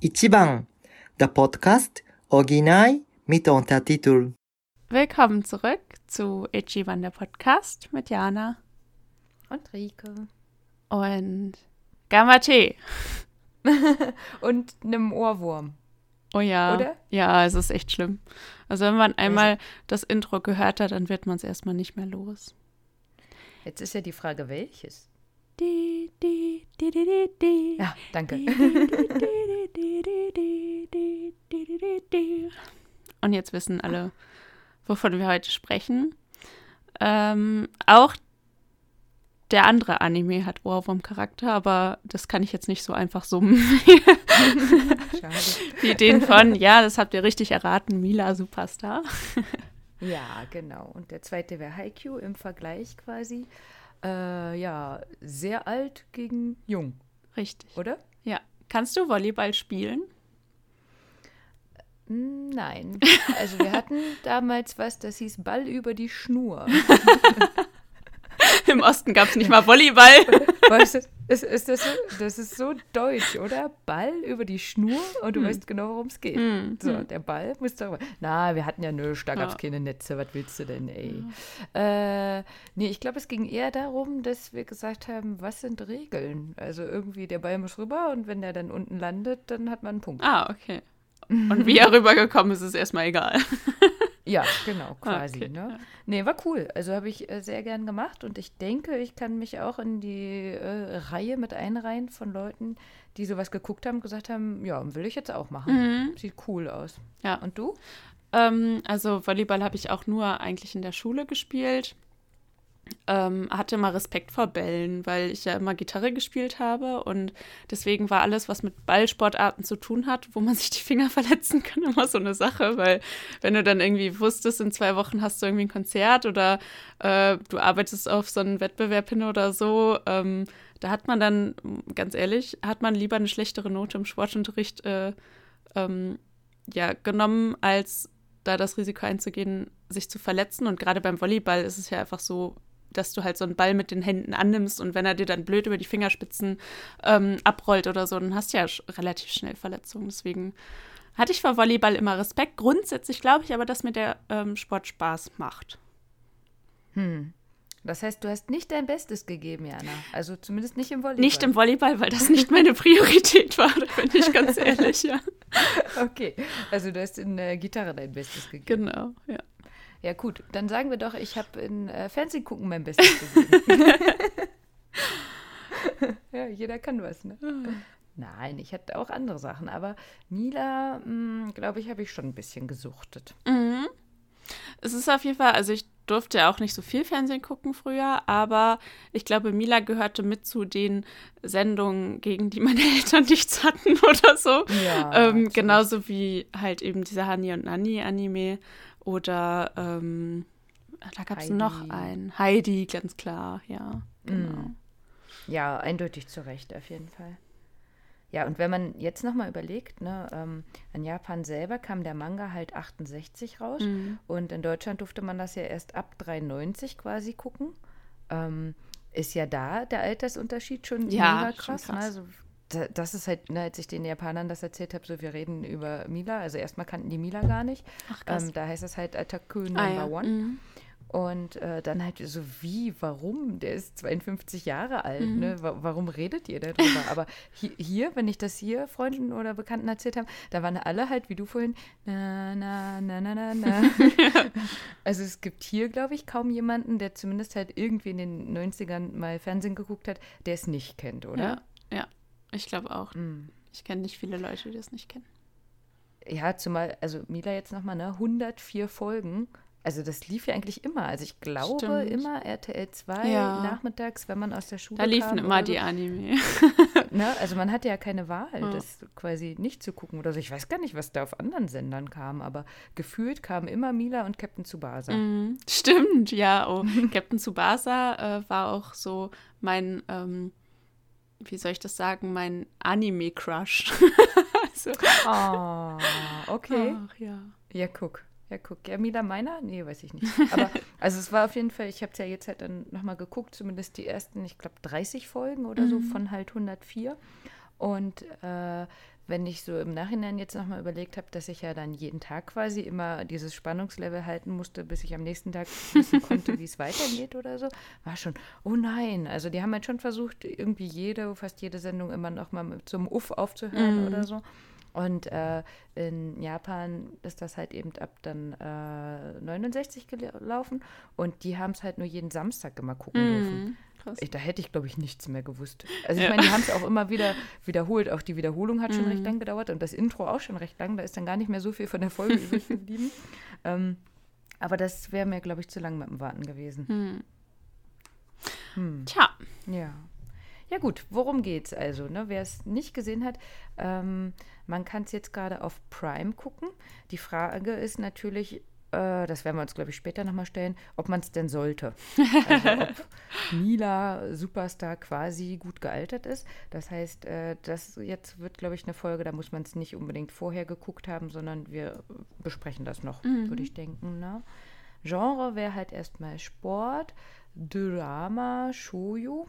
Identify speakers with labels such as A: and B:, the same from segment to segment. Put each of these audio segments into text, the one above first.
A: Ichiban, der Podcast Original mit Untertitel.
B: Willkommen zurück zu Ichiban, der Podcast mit Jana
C: Und Rike.
B: und Gamate.
C: Und einem Ohrwurm.
B: Oh ja.
C: Oder?
B: Ja, es ist echt schlimm. Also wenn man einmal das Intro gehört hat, dann wird man es erstmal nicht mehr los.
C: Jetzt ist ja die Frage, welches?
B: Di, di, di, di, di, di.
C: Ja, danke.
B: Di, di, di, und jetzt wissen alle, wovon wir heute sprechen. Ähm, auch der andere Anime hat Ohrwurm-Charakter, aber das kann ich jetzt nicht so einfach summen. Wie den von, ja, das habt ihr richtig erraten, Mila Superstar.
C: ja, genau. Und der zweite wäre Haikyuu im Vergleich quasi. Äh, ja, sehr alt gegen jung.
B: Richtig.
C: Oder?
B: Ja. Kannst du Volleyball spielen?
C: Hm, Nein. Also wir hatten damals was, das hieß Ball über die Schnur.
B: Im Osten gab es nicht mal Volleyball.
C: Weißt du, ist, ist das, so, das ist so deutsch, oder? Ball über die Schnur und du weißt genau, worum es geht.
B: Hm,
C: So, der Ball muss darüber. Na, wir hatten ja nichts, da gab es
B: Ja.
C: keine Netze, was willst du denn, ey? Äh, nee, ich glaube, es ging eher darum, dass wir gesagt haben, was sind Regeln? Also irgendwie, der Ball muss rüber und wenn der dann unten landet, dann hat man einen Punkt.
B: Ah, okay. Und wie er rübergekommen ist, ist erstmal egal.
C: Ja, genau, quasi.
B: Okay,
C: ne? Nee, war cool. Also habe ich äh, sehr gern gemacht und ich denke, ich kann mich auch in die äh, Reihe mit einreihen von Leuten, die sowas geguckt haben, gesagt haben, ja, will ich jetzt auch machen. Sieht cool aus.
B: Ja.
C: Und du?
B: Ähm, also Volleyball habe ich auch nur eigentlich in der Schule gespielt. Ähm, hatte mal Respekt vor Bällen, weil ich ja immer Gitarre gespielt habe und deswegen war alles, was mit Ballsportarten zu tun hat, wo man sich die Finger verletzen kann, immer so eine Sache, weil wenn du dann irgendwie wusstest, in zwei Wochen hast du irgendwie ein Konzert oder äh, du arbeitest auf so einen Wettbewerb hin oder so, ähm, da hat man dann, ganz ehrlich, hat man lieber eine schlechtere Note im Sportunterricht äh, ähm, ja, genommen, als da das Risiko einzugehen, sich zu verletzen. Und gerade beim Volleyball ist es ja einfach so, dass du halt so einen Ball mit den Händen annimmst und wenn er dir dann blöd über die Fingerspitzen ähm, abrollt oder so, dann hast du ja relativ schnell Verletzungen. Deswegen hatte ich vor Volleyball immer Respekt. Grundsätzlich glaube ich aber, dass mir der ähm, Sport Spaß macht.
C: Das heißt, du hast nicht dein Bestes gegeben, Jana. Also zumindest nicht im Volleyball.
B: Nicht im Volleyball, weil das nicht meine Priorität war, da bin ich ganz ehrlich, ja.
C: Okay, also du hast in der Gitarre dein Bestes gegeben.
B: Genau, ja.
C: Ja gut, dann sagen wir doch, ich habe in äh, Fernsehen gucken mein Bestes gegeben. ja, jeder kann was, ne? Nein, ich hatte auch andere Sachen, aber Mila, glaube ich, habe ich schon ein bisschen gesuchtet.
B: Mhm. Es ist auf jeden Fall, also ich durfte ja auch nicht so viel Fernsehen gucken früher, aber ich glaube, Mila gehörte mit zu den Sendungen, gegen die meine Eltern nichts hatten oder so.
C: Ja,
B: ähm, genauso wie halt eben dieser Hani und Nani Anime oder ähm, da gab es noch einen. Heidi, ganz klar, ja. Genau.
C: Ja, eindeutig zu Recht, auf jeden Fall. Ja, und wenn man jetzt nochmal überlegt, ne, ähm, in Japan selber kam der Manga halt 68 raus und in Deutschland durfte man das ja erst ab 93 quasi gucken. Ähm, ist ja da der Altersunterschied schon
B: Ja,
C: mega
B: schon
C: krass. Ne?
B: krass.
C: Also, das ist halt, ne, als ich den Japanern das erzählt habe, so wir reden über Mila. Also erstmal kannten die Mila gar nicht.
B: Ach, krass.
C: ähm, da heißt es halt Attaque Number
B: Ah, ja.
C: One.
B: Mhm.
C: Und äh, dann halt so, wie, warum? Der ist 52 Jahre alt,
B: Mhm.
C: ne? Wa warum redet ihr darüber? Aber hi hier, wenn ich das hier Freunden oder Bekannten erzählt habe, da waren alle halt, wie du vorhin, na, na, na, na, na, na. also es gibt hier, glaube ich, kaum jemanden, der zumindest halt irgendwie in den 90ern mal Fernsehen geguckt hat, der es nicht kennt, oder?
B: Ja, ja, ich glaube auch.
C: Mm.
B: Ich kenne nicht viele Leute, die das nicht kennen.
C: Ja, zumal, also Mila jetzt nochmal, ne? 104 Folgen. Also das lief ja eigentlich immer. Also ich glaube
B: Stimmt.
C: immer RTL 2
B: Ja.
C: nachmittags, wenn man aus der Schule
B: Da liefen immer die. Anime.
C: Ne? Also man hatte ja keine Wahl,
B: Ja.
C: das quasi nicht zu gucken oder so. Ich weiß gar nicht, was da auf anderen Sendern kam, aber gefühlt kamen immer Mila und Captain Tsubasa.
B: Mhm. Stimmt, ja. Oh, Captain Tsubasa äh, war auch so mein, ähm, wie soll ich das sagen, mein Anime-Crush. also,
C: Ah, okay.
B: ach ja.
C: Ja, guck. Ja, guck. Ja, Mila meiner? Nee, weiß ich nicht. Aber also es war auf jeden Fall, ich habe es ja jetzt halt dann nochmal geguckt, zumindest die ersten, ich glaube, 30 Folgen oder so von halt 104. Und äh, wenn ich so im Nachhinein jetzt nochmal überlegt habe, dass ich ja dann jeden Tag quasi immer dieses Spannungslevel halten musste, bis ich am nächsten Tag wissen konnte, wie es weitergeht oder so, war schon, oh nein. Also die haben halt schon versucht, irgendwie jede, fast jede Sendung immer nochmal einem Uff aufzuhören mm. oder so. Und äh, in Japan ist das halt eben ab dann äh, 69 gelaufen und die haben es halt nur jeden Samstag immer gucken mm. dürfen. Ich, da hätte ich, glaube ich, nichts mehr gewusst. Also ich ja. meine, die haben es auch immer wieder wiederholt. Auch die Wiederholung hat schon mhm. recht lang gedauert und das Intro auch schon recht lang. Da ist dann gar nicht mehr so viel von der Folge übrig geblieben. Ähm, aber das wäre mir, glaube ich, zu lang mit dem Warten gewesen.
B: Hm. Hm. Tja.
C: Ja. Ja gut, worum geht's also? Ne? Wer es nicht gesehen hat, ähm, man kann es jetzt gerade auf Prime gucken. Die Frage ist natürlich, äh, das werden wir uns, glaube ich, später nochmal stellen, ob man es denn sollte. Also ob Mila Superstar quasi gut gealtert ist. Das heißt, äh, das jetzt wird, glaube ich, eine Folge, da muss man es nicht unbedingt vorher geguckt haben, sondern wir besprechen das noch, mhm. würde ich denken. Ne? Genre wäre halt erstmal Sport, Drama, Shoujo.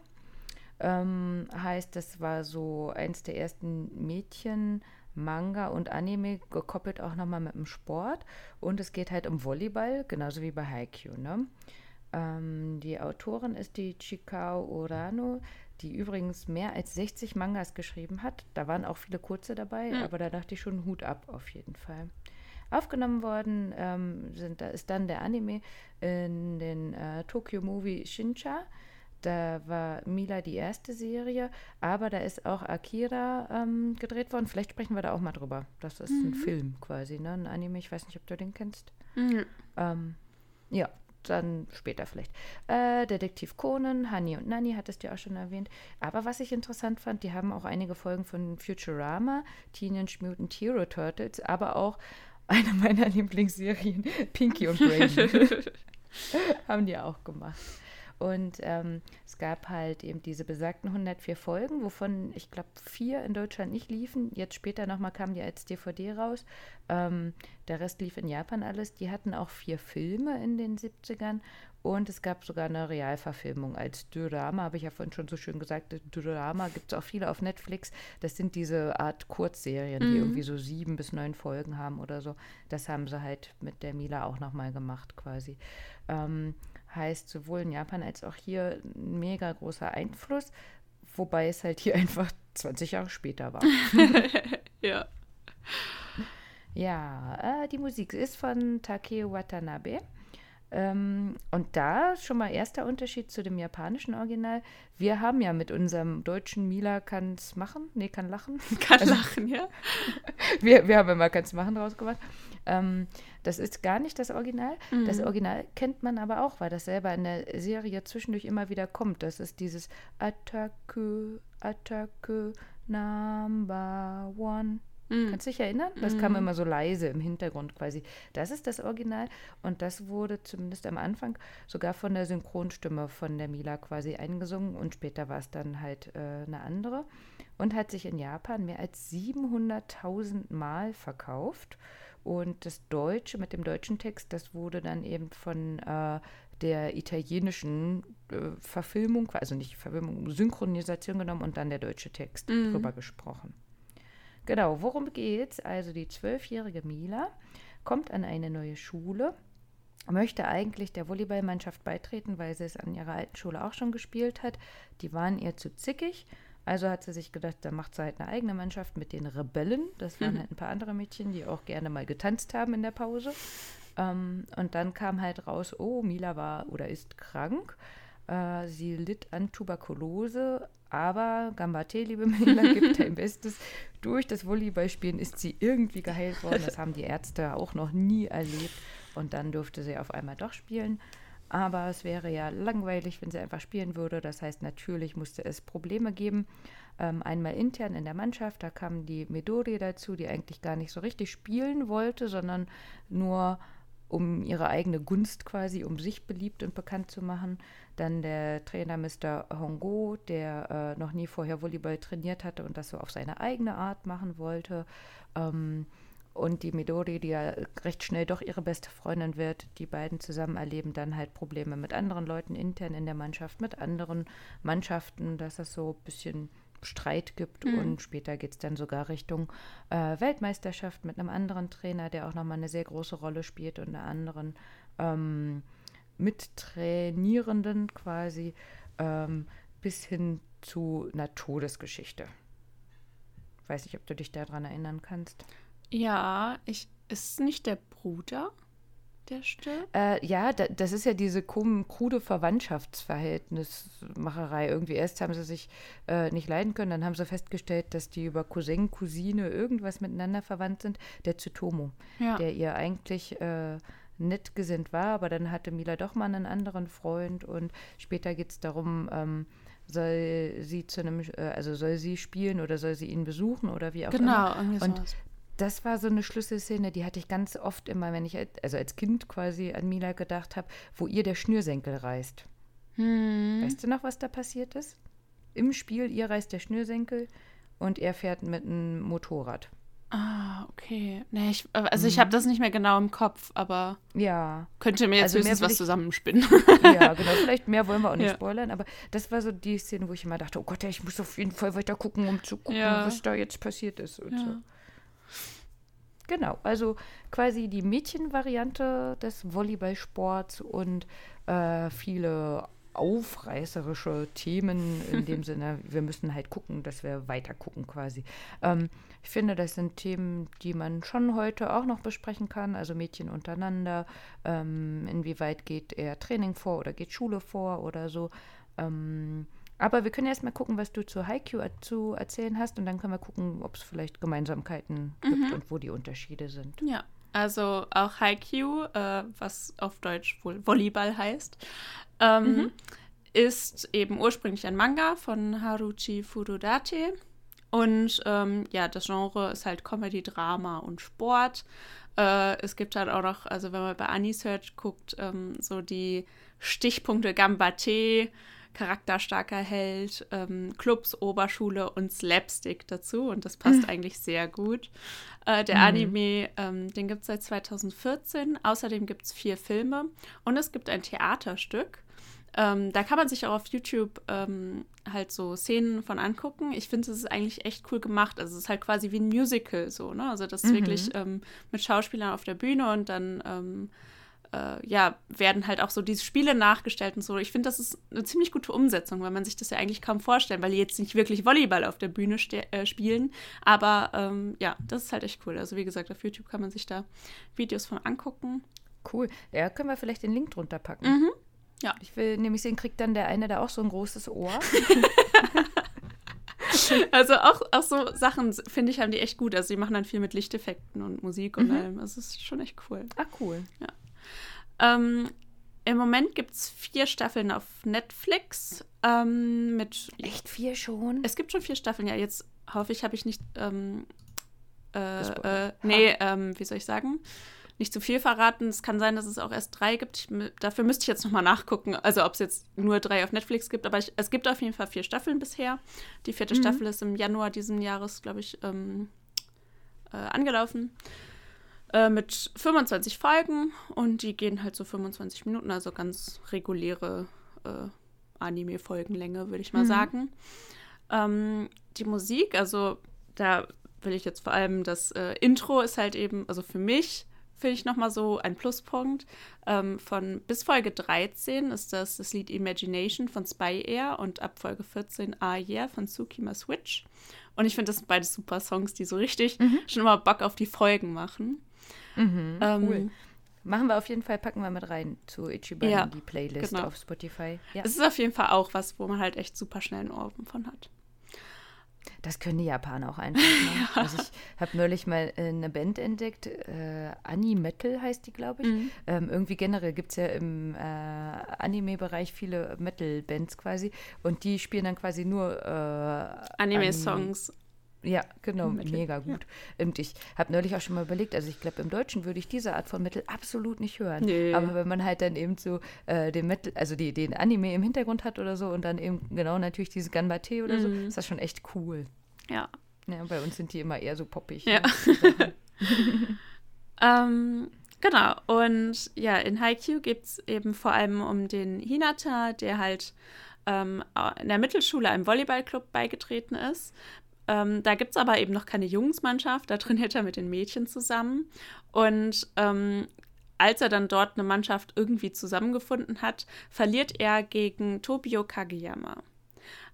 C: Ähm, heißt, das war so eins der ersten Mädchen- Manga und Anime gekoppelt auch nochmal mit dem Sport. Und es geht halt um Volleyball, genauso wie bei Haikyuu. Ne? Ähm, die Autorin ist die Chikao Urano, die übrigens mehr als 60 Mangas geschrieben hat. Da waren auch viele kurze dabei, mhm. aber da dachte ich schon Hut ab auf jeden Fall. Aufgenommen worden ähm, sind, da ist dann der Anime in den äh, Tokyo Movie Shincha. Da war Mila die erste Serie, aber da ist auch Akira ähm, gedreht worden. Vielleicht sprechen wir da auch mal drüber. Das ist mhm. ein Film quasi, ne? Ein Anime. Ich weiß nicht, ob du den kennst. Mhm. Ähm, ja, dann später vielleicht. Äh, Detektiv Conan, Honey und Nanny hattest du ja auch schon erwähnt. Aber was ich interessant fand, die haben auch einige Folgen von Futurama, Teenage Mutant Hero Turtles, aber auch eine meiner Lieblingsserien, Pinky und Brain. haben die auch gemacht. Und ähm, es gab halt eben diese besagten 104 Folgen, wovon ich glaube vier in Deutschland nicht liefen. Jetzt später nochmal kamen die als DVD raus. Ähm, der Rest lief in Japan alles. Die hatten auch vier Filme in den 70ern und es gab sogar eine Realverfilmung als Drama, habe ich ja vorhin schon so schön gesagt. Drama gibt es auch viele auf Netflix. Das sind diese Art Kurzserien, mhm. die irgendwie so sieben bis neun Folgen haben oder so. Das haben sie halt mit der Mila auch nochmal gemacht quasi. Ähm, heißt sowohl in Japan als auch hier ein mega großer Einfluss, wobei es halt hier einfach 20 Jahre später war.
B: ja.
C: Ja, äh, die Musik ist von Takeo Watanabe. Ähm, und da schon mal erster Unterschied zu dem japanischen Original. Wir haben ja mit unserem deutschen Mila kann's machen, nee, kann lachen.
B: Kann also, lachen, ja.
C: wir, wir haben immer kann's machen draus gemacht. Ähm, das ist gar nicht das Original. Mhm. Das Original kennt man aber auch, weil das selber in der Serie zwischendurch immer wieder kommt. Das ist dieses Attacke, Attacke, Number One. Mhm. Kannst du dich erinnern? Das mhm. kam immer so leise im Hintergrund quasi. Das ist das Original und das wurde zumindest am Anfang sogar von der Synchronstimme von der Mila quasi eingesungen und später war es dann halt äh, eine andere und hat sich in Japan mehr als 700.000 Mal verkauft. Und das Deutsche mit dem deutschen Text, das wurde dann eben von äh, der italienischen äh, Verfilmung, also nicht Verfilmung, Synchronisation genommen und dann der deutsche Text mhm. drüber gesprochen. Genau, worum geht's? Also die zwölfjährige Mila kommt an eine neue Schule, möchte eigentlich der Volleyballmannschaft beitreten, weil sie es an ihrer alten Schule auch schon gespielt hat. Die waren ihr zu zickig. Also hat sie sich gedacht, da macht sie halt eine eigene Mannschaft mit den Rebellen. Das waren mhm. halt ein paar andere Mädchen, die auch gerne mal getanzt haben in der Pause. Ähm, und dann kam halt raus, oh, Mila war oder ist krank. Äh, sie litt an Tuberkulose, aber Gambate, liebe Mila, gibt dein Bestes. Durch das Volleyballspielen ist sie irgendwie geheilt worden. Das haben die Ärzte auch noch nie erlebt. Und dann durfte sie auf einmal doch spielen. Aber es wäre ja langweilig, wenn sie einfach spielen würde. Das heißt, natürlich musste es Probleme geben. Ähm, einmal intern in der Mannschaft, da kam die Midori dazu, die eigentlich gar nicht so richtig spielen wollte, sondern nur um ihre eigene Gunst quasi, um sich beliebt und bekannt zu machen. Dann der Trainer Mr. Hongo, der äh, noch nie vorher Volleyball trainiert hatte und das so auf seine eigene Art machen wollte. Ähm, und die Midori, die ja recht schnell doch ihre beste Freundin wird, die beiden zusammen erleben dann halt Probleme mit anderen Leuten intern in der Mannschaft, mit anderen Mannschaften, dass das so ein bisschen Streit gibt mhm. und später geht es dann sogar Richtung äh, Weltmeisterschaft mit einem anderen Trainer, der auch nochmal eine sehr große Rolle spielt und einer anderen ähm, Mittrainierenden quasi ähm, bis hin zu einer Todesgeschichte. Weiß nicht, ob du dich daran erinnern kannst.
B: Ja, ich, ist nicht der Bruder? der stirbt?
C: Äh, ja, da, das ist ja diese krude Verwandtschaftsverhältnismacherei. Irgendwie erst haben sie sich äh, nicht leiden können, dann haben sie festgestellt, dass die über Cousin, Cousine irgendwas miteinander verwandt sind. Der Tsutomo, ja. der ihr eigentlich äh, nett gesinnt war, aber dann hatte Mila doch mal einen anderen Freund und später geht es darum, ähm, soll sie zu einem, äh, also soll sie spielen oder soll sie ihn besuchen oder wie auch
B: genau,
C: immer. Genau, und das war so eine Schlüsselszene, die hatte ich ganz oft immer, wenn ich also als Kind quasi an Mila gedacht habe, wo ihr der Schnürsenkel reißt. Hm. Weißt du noch, was da passiert ist? Im Spiel, ihr reißt der Schnürsenkel und er fährt mit einem Motorrad.
B: Ah, okay. Nee, ich, also ich habe mhm. das nicht mehr genau im Kopf, aber
C: ja.
B: könnte mir jetzt also höchstens was ich, zusammenspinnen.
C: Ja, genau. Vielleicht mehr wollen wir auch nicht ja. spoilern, aber das war so die Szene, wo ich immer dachte, oh Gott, ich muss auf jeden Fall weiter gucken, um zu gucken, ja. was da jetzt passiert ist. Und ja. so. Genau, also quasi die Mädchenvariante des Volleyballsports und äh, viele aufreißerische Themen in dem Sinne, wir müssen halt gucken, dass wir weiter gucken quasi. Ähm, ich finde, das sind Themen, die man schon heute auch noch besprechen kann, also Mädchen untereinander, ähm, inwieweit geht eher Training vor oder geht Schule vor oder so. Ähm, aber wir können erst mal gucken, was du zu Haiku zu erzählen hast und dann können wir gucken, ob es vielleicht Gemeinsamkeiten mhm. gibt und wo die Unterschiede sind.
B: Ja, also auch Haiku, äh, was auf Deutsch wohl Volleyball heißt, ähm, mhm. ist eben ursprünglich ein Manga von Haruchi Furudate. Und ähm, ja, das Genre ist halt Comedy, Drama und Sport. Äh, es gibt halt auch noch, also wenn man bei Anisearch guckt, ähm, so die Stichpunkte Gambate, charakterstarker Held, ähm, Clubs, Oberschule und Slapstick dazu. Und das passt mhm. eigentlich sehr gut. Äh, der mhm. Anime, ähm, den gibt es seit 2014. Außerdem gibt es vier Filme und es gibt ein Theaterstück. Ähm, da kann man sich auch auf YouTube ähm, halt so Szenen von angucken. Ich finde, es ist eigentlich echt cool gemacht. Also es ist halt quasi wie ein Musical so, ne? Also das ist mhm. wirklich ähm, mit Schauspielern auf der Bühne und dann ähm, äh, ja, werden halt auch so diese Spiele nachgestellt und so. Ich finde, das ist eine ziemlich gute Umsetzung, weil man sich das ja eigentlich kaum vorstellt, weil die jetzt nicht wirklich Volleyball auf der Bühne äh, spielen. Aber ähm, ja, das ist halt echt cool. Also wie gesagt, auf YouTube kann man sich da Videos von angucken.
C: Cool. Ja, können wir vielleicht den Link drunter packen.
B: Mhm. Ja.
C: Ich will nämlich sehen, kriegt dann der eine da auch so ein großes Ohr.
B: also auch, auch so Sachen, finde ich, haben die echt gut. Also die machen dann viel mit Lichteffekten und Musik und mhm. allem. Also es ist schon echt cool.
C: Ah, cool.
B: Ja. Ähm, Im Moment gibt es vier Staffeln auf Netflix. Ähm, mit
C: Echt vier schon?
B: Es gibt schon vier Staffeln, ja. Jetzt hoffe ich, habe ich nicht. Ähm, äh, äh, nee, ähm, wie soll ich sagen? Nicht zu viel verraten. Es kann sein, dass es auch erst drei gibt. Ich, dafür müsste ich jetzt nochmal nachgucken, also ob es jetzt nur drei auf Netflix gibt. Aber ich, es gibt auf jeden Fall vier Staffeln bisher. Die vierte mhm. Staffel ist im Januar diesen Jahres, glaube ich, ähm, äh, angelaufen. Äh, mit 25 Folgen und die gehen halt so 25 Minuten, also ganz reguläre äh, Anime-Folgenlänge, würde ich mal mhm. sagen. Ähm, die Musik, also da will ich jetzt vor allem das äh, Intro ist halt eben, also für mich finde ich nochmal so ein Pluspunkt. Ähm, von bis Folge 13 ist das das Lied Imagination von Spy Air und ab Folge 14 Ah Yeah von Tsukima Switch. Und ich finde, das sind beide super Songs, die so richtig mhm. schon immer Bock auf die Folgen machen.
C: Mhm, ähm, cool. Machen wir auf jeden Fall, packen wir mit rein zu Ichiban ja, in die Playlist genau. auf Spotify.
B: Ja. Es ist auf jeden Fall auch was, wo man halt echt super schnell einen Ohrwurm von hat.
C: Das können die Japaner auch einfach. Ne? ja. Also ich habe neulich mal äh, eine Band entdeckt, äh, Ani-Metal heißt die, glaube ich. Mhm. Ähm, irgendwie generell gibt es ja im äh, Anime-Bereich viele Metal-Bands quasi und die spielen dann quasi nur äh,
B: Anime-Songs.
C: Ja, genau, mega gut. Ja. Und ich habe neulich auch schon mal überlegt, also ich glaube, im Deutschen würde ich diese Art von Metal absolut nicht hören. Nee. Aber wenn man halt dann eben so äh, den Metal, also die, den Anime im Hintergrund hat oder so und dann eben genau natürlich diese Ganbate oder mhm. so, ist das schon echt cool.
B: Ja.
C: Ja, bei uns sind die immer eher so poppig.
B: Ja.
C: Ne?
B: ähm, genau, und ja, in Haikyuu geht es eben vor allem um den Hinata, der halt ähm, in der Mittelschule einem Volleyballclub beigetreten ist. Ähm, da gibt es aber eben noch keine Jungsmannschaft, da trainiert er mit den Mädchen zusammen. Und ähm, als er dann dort eine Mannschaft irgendwie zusammengefunden hat, verliert er gegen Tobio Kageyama.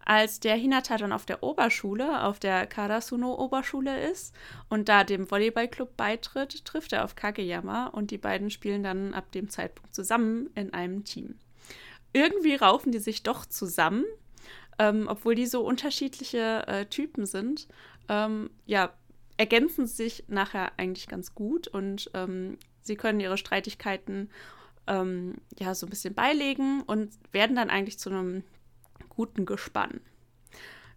B: Als der Hinata dann auf der Oberschule, auf der Karasuno-Oberschule ist und da dem Volleyballclub beitritt, trifft er auf Kageyama und die beiden spielen dann ab dem Zeitpunkt zusammen in einem Team. Irgendwie raufen die sich doch zusammen, ähm, obwohl die so unterschiedliche äh, Typen sind. Ähm, ja, ergänzen sich nachher eigentlich ganz gut und ähm, sie können ihre Streitigkeiten ähm, ja so ein bisschen beilegen und werden dann eigentlich zu einem guten Gespann.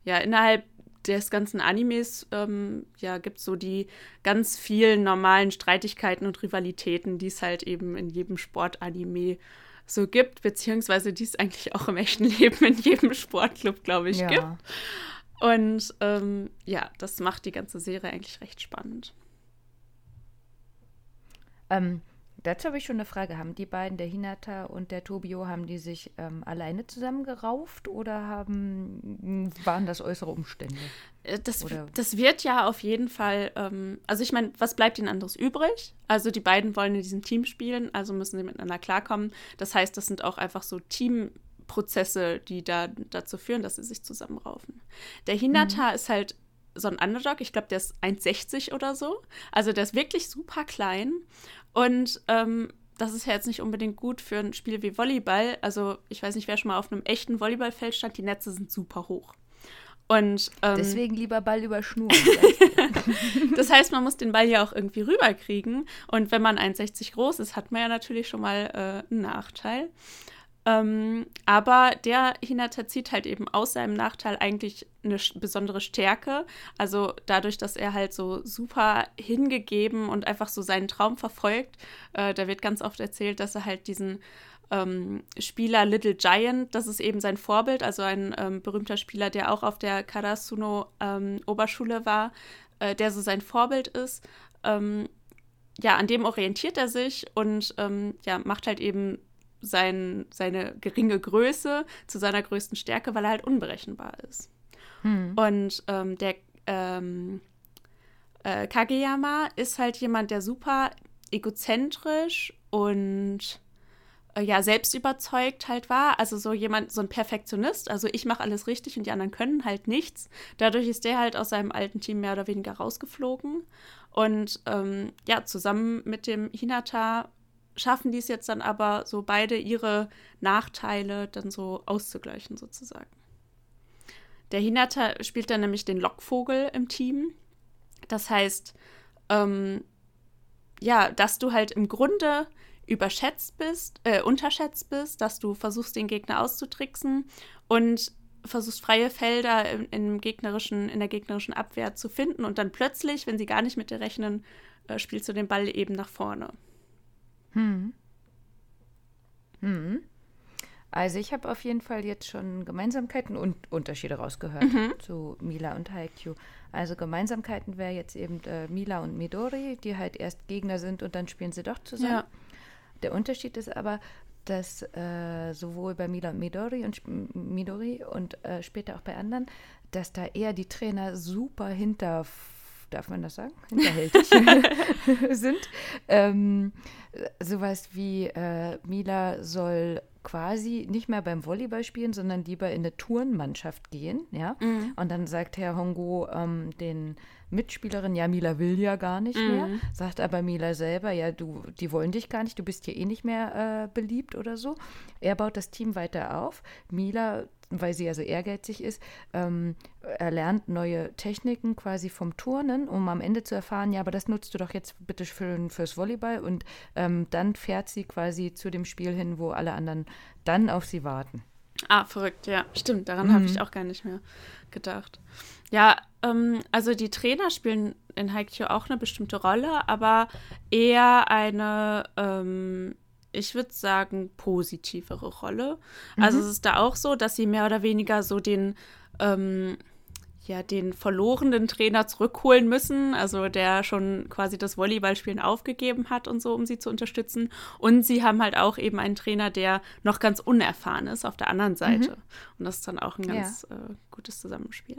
B: Ja, innerhalb des ganzen Animes ähm, ja, gibt es so die ganz vielen normalen Streitigkeiten und Rivalitäten, die es halt eben in jedem Sportanime so gibt, beziehungsweise die es eigentlich auch im echten Leben in jedem Sportclub, glaube ich, ja. gibt. Und ähm, ja, das macht die ganze Serie eigentlich recht spannend.
C: Ähm, Dazu habe ich schon eine Frage. Haben die beiden, der Hinata und der Tobio, haben die sich ähm, alleine zusammengerauft oder haben, waren das äußere Umstände?
B: Äh, das, das wird ja auf jeden Fall, ähm, also ich meine, was bleibt ihnen anderes übrig? Also die beiden wollen in diesem Team spielen, also müssen sie miteinander klarkommen. Das heißt, das sind auch einfach so Teamprozesse, die da dazu führen, dass sie sich zusammenraufen. Der Hinata mhm. ist halt so ein Underdog. Ich glaube, der ist 1,60 oder so. Also der ist wirklich super klein. Und ähm, das ist ja jetzt nicht unbedingt gut für ein Spiel wie Volleyball. Also ich weiß nicht, wer schon mal auf einem echten Volleyballfeld stand. Die Netze sind super hoch. Und,
C: ähm, Deswegen lieber Ball über Schnur.
B: das heißt, man muss den Ball ja auch irgendwie rüberkriegen. Und wenn man 1,60 groß ist, hat man ja natürlich schon mal äh, einen Nachteil. Ähm, aber der Hinata zieht halt eben aus seinem Nachteil eigentlich eine besondere Stärke. Also dadurch, dass er halt so super hingegeben und einfach so seinen Traum verfolgt. Äh, da wird ganz oft erzählt, dass er halt diesen ähm, Spieler Little Giant, das ist eben sein Vorbild, also ein ähm, berühmter Spieler, der auch auf der Karasuno ähm, Oberschule war, äh, der so sein Vorbild ist. Ähm, ja, an dem orientiert er sich und ähm, ja, macht halt eben sein, seine geringe Größe zu seiner größten Stärke, weil er halt unberechenbar ist. Hm. Und ähm, der ähm, äh, Kageyama ist halt jemand, der super egozentrisch und äh, ja, selbstüberzeugt halt war. Also so jemand, so ein Perfektionist. Also ich mache alles richtig und die anderen können halt nichts. Dadurch ist der halt aus seinem alten Team mehr oder weniger rausgeflogen. Und ähm, ja, zusammen mit dem Hinata schaffen die es jetzt dann aber so beide ihre Nachteile dann so auszugleichen sozusagen. Der Hinata spielt dann nämlich den Lockvogel im Team. Das heißt, ähm, ja, dass du halt im Grunde überschätzt bist, äh, unterschätzt bist, dass du versuchst, den Gegner auszutricksen und versuchst, freie Felder in, in, gegnerischen, in der gegnerischen Abwehr zu finden und dann plötzlich, wenn sie gar nicht mit dir rechnen, äh, spielst du den Ball eben nach vorne. Hm.
C: Hm. Also ich habe auf jeden Fall jetzt schon Gemeinsamkeiten und Unterschiede rausgehört mhm. zu Mila und Haikyuu. Also Gemeinsamkeiten wäre jetzt eben äh, Mila und Midori, die halt erst Gegner sind und dann spielen sie doch zusammen. Ja. Der Unterschied ist aber, dass äh, sowohl bei Mila und Midori und Midori und äh, später auch bei anderen, dass da eher die Trainer super hinter darf man das sagen, hinterhältig sind. Ähm, sowas wie äh, Mila soll quasi nicht mehr beim Volleyball spielen, sondern lieber in eine Turnmannschaft gehen, ja. Mhm. Und dann sagt Herr Hongo ähm, den Mitspielerin, ja, Mila will ja gar nicht mhm. mehr. Sagt aber Mila selber, ja, du, die wollen dich gar nicht, du bist hier eh nicht mehr äh, beliebt oder so. Er baut das Team weiter auf. Mila weil sie ja so ehrgeizig ist, ähm, erlernt neue Techniken quasi vom Turnen, um am Ende zu erfahren, ja, aber das nutzt du doch jetzt bitte für, fürs Volleyball und ähm, dann fährt sie quasi zu dem Spiel hin, wo alle anderen dann auf sie warten.
B: Ah, verrückt, ja, stimmt, daran mhm. habe ich auch gar nicht mehr gedacht. Ja, ähm, also die Trainer spielen in Haikyuu auch eine bestimmte Rolle, aber eher eine ähm, ich würde sagen, positivere Rolle. Also mhm. Also es ist da auch so, dass sie mehr oder weniger so den, ähm, ja, den verlorenen Trainer zurückholen müssen, also der schon quasi das Volleyballspielen aufgegeben hat und so, um sie zu unterstützen. Und sie haben halt auch eben einen Trainer, der noch ganz unerfahren ist auf der anderen Seite. Mhm. Und das ist dann auch ein ganz ja. äh, gutes Zusammenspiel.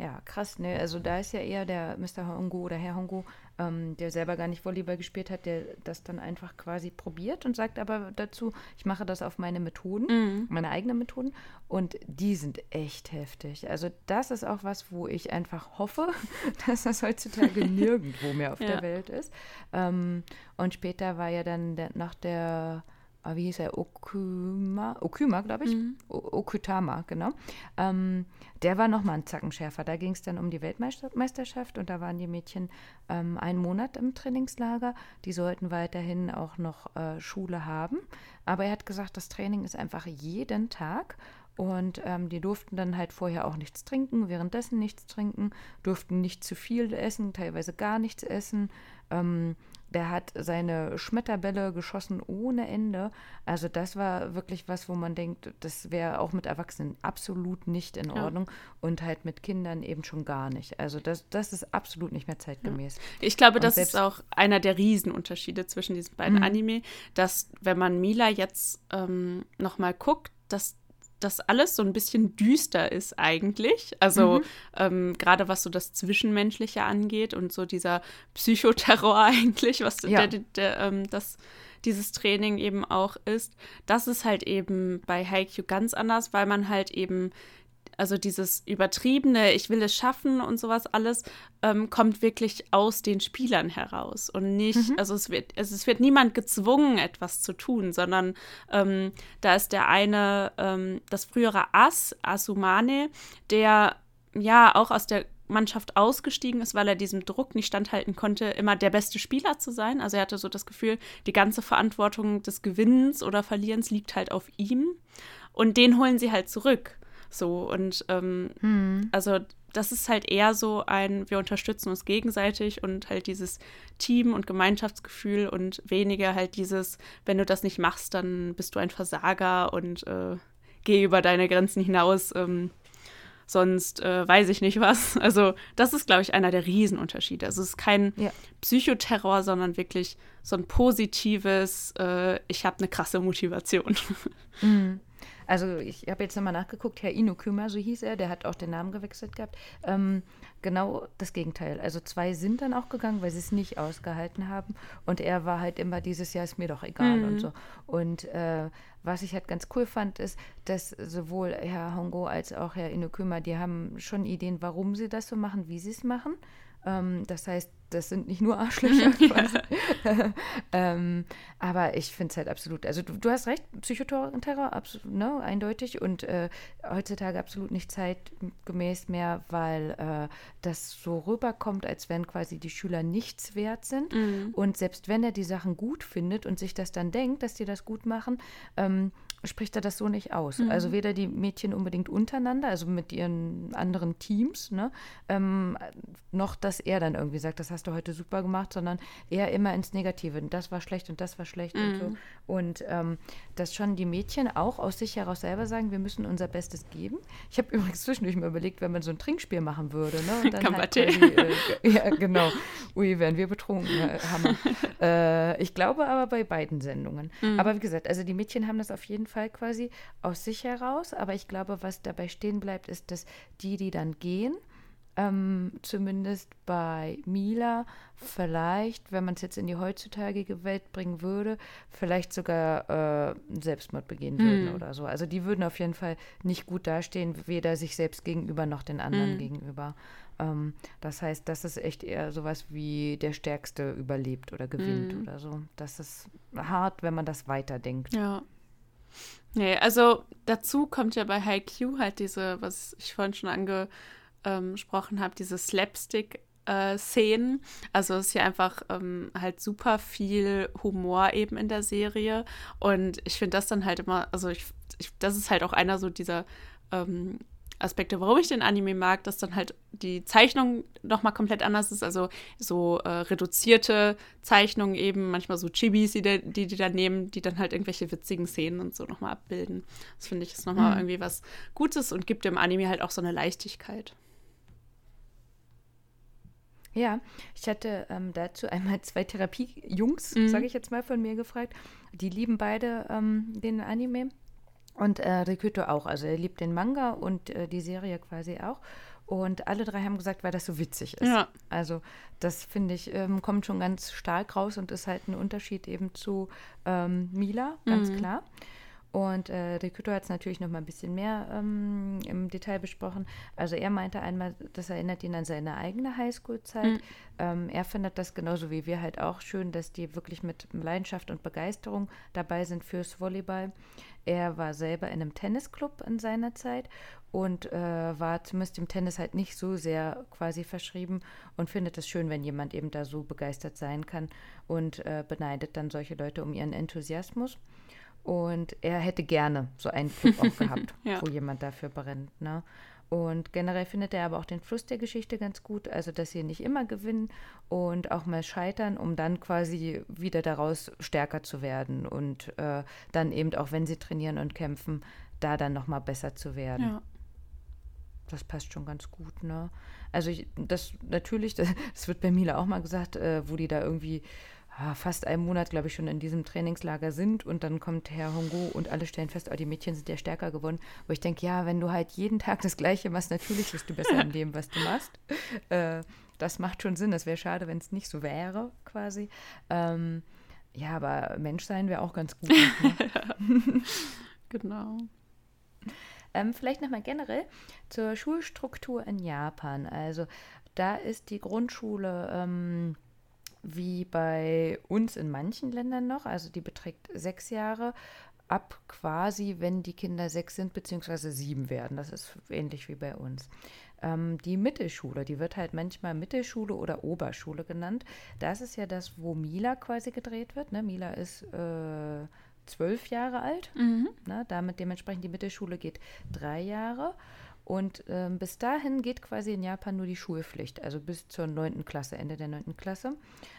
C: Ja, krass, ne? Also da ist ja eher der Mr. Hongo oder Herr Hongo, ähm, der selber gar nicht Volleyball gespielt hat, der das dann einfach quasi probiert und sagt aber dazu, ich mache das auf meine Methoden, mhm. meine eigenen Methoden. Und die sind echt heftig. Also das ist auch was, wo ich einfach hoffe, dass das heutzutage nirgendwo mehr auf ja. der Welt ist. Ähm, und später war ja dann der, nach der Ah, wie hieß er, Okuma, Okuma, glaube ich, mhm. Okutama, genau. Ähm, der war nochmal ein Zacken schärfer. Da ging es dann um die Weltmeisterschaft und da waren die Mädchen ähm, einen Monat im Trainingslager. Die sollten weiterhin auch noch äh, Schule haben. Aber er hat gesagt, das Training ist einfach jeden Tag und ähm, die durften dann halt vorher auch nichts trinken, währenddessen nichts trinken, durften nicht zu viel essen, teilweise gar nichts essen. Ähm, der hat seine Schmetterbälle geschossen ohne Ende. Also das war wirklich was, wo man denkt, das wäre auch mit Erwachsenen absolut nicht in Ordnung ja. und halt mit Kindern eben schon gar nicht. Also das, das ist absolut nicht mehr zeitgemäß. Ja.
B: Ich glaube, und das ist auch einer der Riesenunterschiede zwischen diesen beiden mhm. Anime, dass wenn man Mila jetzt ähm, nochmal guckt, dass das alles so ein bisschen düster ist eigentlich. Also mhm. ähm, gerade was so das Zwischenmenschliche angeht und so dieser Psychoterror eigentlich, was ja. der, der, ähm, das dieses Training eben auch ist. Das ist halt eben bei Haikyuu ganz anders, weil man halt eben also dieses übertriebene, ich will es schaffen und sowas alles, ähm, kommt wirklich aus den Spielern heraus und nicht, mhm. also es wird, also es wird niemand gezwungen, etwas zu tun, sondern ähm, da ist der eine, ähm, das frühere Ass, Asumane, der ja auch aus der Mannschaft ausgestiegen ist, weil er diesem Druck nicht standhalten konnte, immer der beste Spieler zu sein. Also er hatte so das Gefühl, die ganze Verantwortung des Gewinnens oder Verlierens liegt halt auf ihm. Und den holen sie halt zurück. So und ähm, hm. also das ist halt eher so ein, wir unterstützen uns gegenseitig und halt dieses Team- und Gemeinschaftsgefühl und weniger halt dieses, wenn du das nicht machst, dann bist du ein Versager und äh, geh über deine Grenzen hinaus. Ähm, sonst äh, weiß ich nicht was. Also das ist, glaube ich, einer der Riesenunterschiede. Also es ist kein ja. Psychoterror, sondern wirklich so ein positives, äh, ich habe eine krasse Motivation.
C: Mhm. Also ich habe jetzt nochmal nachgeguckt, Herr Inokuma, so hieß er, der hat auch den Namen gewechselt gehabt. Ähm, genau das Gegenteil. Also zwei sind dann auch gegangen, weil sie es nicht ausgehalten haben. Und er war halt immer dieses Jahr ist mir doch egal mhm. und so. Und äh, was ich halt ganz cool fand, ist, dass sowohl Herr Hongo als auch Herr Inokuma, die haben schon Ideen, warum sie das so machen, wie sie es machen. Ähm, das heißt, das sind nicht nur Arschlöcher. ähm, aber ich finde es halt absolut, also du, du hast recht, Psychoterror, absolut, ne, eindeutig und äh, heutzutage absolut nicht zeitgemäß mehr, weil äh, das so rüberkommt, als wenn quasi die Schüler nichts wert sind. Mhm. Und selbst wenn er die Sachen gut findet und sich das dann denkt, dass die das gut machen, ähm, spricht er das so nicht aus. Mhm. Also weder die Mädchen unbedingt untereinander, also mit ihren anderen Teams, ne, ähm, noch dass er dann irgendwie sagt, das hast du heute super gemacht, sondern eher immer ins Negative. Das war schlecht und das war schlecht mhm. und so. Und ähm, dass schon die Mädchen auch aus sich heraus selber sagen, wir müssen unser Bestes geben. Ich habe übrigens zwischendurch mal überlegt, wenn man so ein Trinkspiel machen würde. Ne, und dann halt quasi, äh, ja, genau. Ui, wären wir betrunken. Äh, Hammer. äh, ich glaube aber bei beiden Sendungen. Mhm. Aber wie gesagt, also die Mädchen haben das auf jeden Fall quasi aus sich heraus. Aber ich glaube, was dabei stehen bleibt, ist, dass die, die dann gehen, ähm, zumindest bei Mila vielleicht, wenn man es jetzt in die heutzutagige Welt bringen würde, vielleicht sogar äh, Selbstmord begehen hm. würden oder so. Also die würden auf jeden Fall nicht gut dastehen, weder sich selbst gegenüber noch den anderen hm. gegenüber. Ähm, das heißt, das ist echt eher sowas wie der Stärkste überlebt oder gewinnt hm. oder so. Das ist hart, wenn man das weiterdenkt.
B: Ja. Nee, also dazu kommt ja bei Haikyuu halt diese, was ich vorhin schon angesprochen habe, diese Slapstick- äh, Szenen. Also es ist hier einfach ähm, halt super viel Humor eben in der Serie. Und ich finde das dann halt immer, also ich, ich, das ist halt auch einer so dieser ähm, Aspekte, warum ich den Anime mag, dass dann halt die Zeichnung nochmal komplett anders ist. Also so äh, reduzierte Zeichnungen eben, manchmal so Chibis, die, die die dann nehmen, die dann halt irgendwelche witzigen Szenen und so nochmal abbilden. Das finde ich ist nochmal mhm. irgendwie was Gutes und gibt dem Anime halt auch so eine Leichtigkeit.
C: Ja, ich hatte ähm, dazu einmal zwei Therapie-Jungs, mhm. sage ich jetzt mal, von mir gefragt. Die lieben beide ähm, den Anime. Und äh, Rikuto auch. Also er liebt den Manga und äh, die Serie quasi auch. Und alle drei haben gesagt, weil das so witzig ist. Ja. Also das finde ich, ähm, kommt schon ganz stark raus und ist halt ein Unterschied eben zu ähm, Mila, ganz mhm. klar. Und äh, Rikuto hat es natürlich noch mal ein bisschen mehr ähm, im Detail besprochen. Also er meinte einmal, das erinnert ihn an seine eigene Highschool-Zeit. Mhm. Ähm, er findet das genauso wie wir halt auch schön, dass die wirklich mit Leidenschaft und Begeisterung dabei sind fürs Volleyball. Er war selber in einem Tennisclub in seiner Zeit und äh, war zumindest dem Tennis halt nicht so sehr quasi verschrieben und findet es schön, wenn jemand eben da so begeistert sein kann und äh, beneidet dann solche Leute um ihren Enthusiasmus. Und er hätte gerne so einen Club auch gehabt, ja. wo jemand dafür brennt. Ne? Und generell findet er aber auch den Fluss der Geschichte ganz gut, also dass sie nicht immer gewinnen und auch mal scheitern, um dann quasi wieder daraus stärker zu werden und äh, dann eben auch, wenn sie trainieren und kämpfen, da dann nochmal besser zu werden. Ja. Das passt schon ganz gut, ne? Also ich, das natürlich, das, das wird bei Mila auch mal gesagt, äh, wo die da irgendwie fast einen Monat, glaube ich, schon in diesem Trainingslager sind und dann kommt Herr Hongo und alle stellen fest, oh, die Mädchen sind ja stärker geworden. Wo ich denke, ja, wenn du halt jeden Tag das Gleiche machst, natürlich bist du besser in dem, was du machst. Äh, das macht schon Sinn. Das wäre schade, wenn es nicht so wäre, quasi. Ähm, ja, aber Mensch sein wäre auch ganz gut. Ne?
B: genau.
C: Ähm, vielleicht nochmal generell zur Schulstruktur in Japan. Also da ist die Grundschule ähm, wie bei uns in manchen Ländern noch. Also die beträgt sechs Jahre ab quasi, wenn die Kinder sechs sind, beziehungsweise sieben werden. Das ist ähnlich wie bei uns. Ähm, die Mittelschule, die wird halt manchmal Mittelschule oder Oberschule genannt. Das ist ja das, wo Mila quasi gedreht wird. Ne? Mila ist äh, zwölf Jahre alt. Mhm. Ne? Damit dementsprechend die Mittelschule geht drei Jahre. Und ähm, bis dahin geht quasi in Japan nur die Schulpflicht, also bis zur 9. Klasse, Ende der 9. Klasse.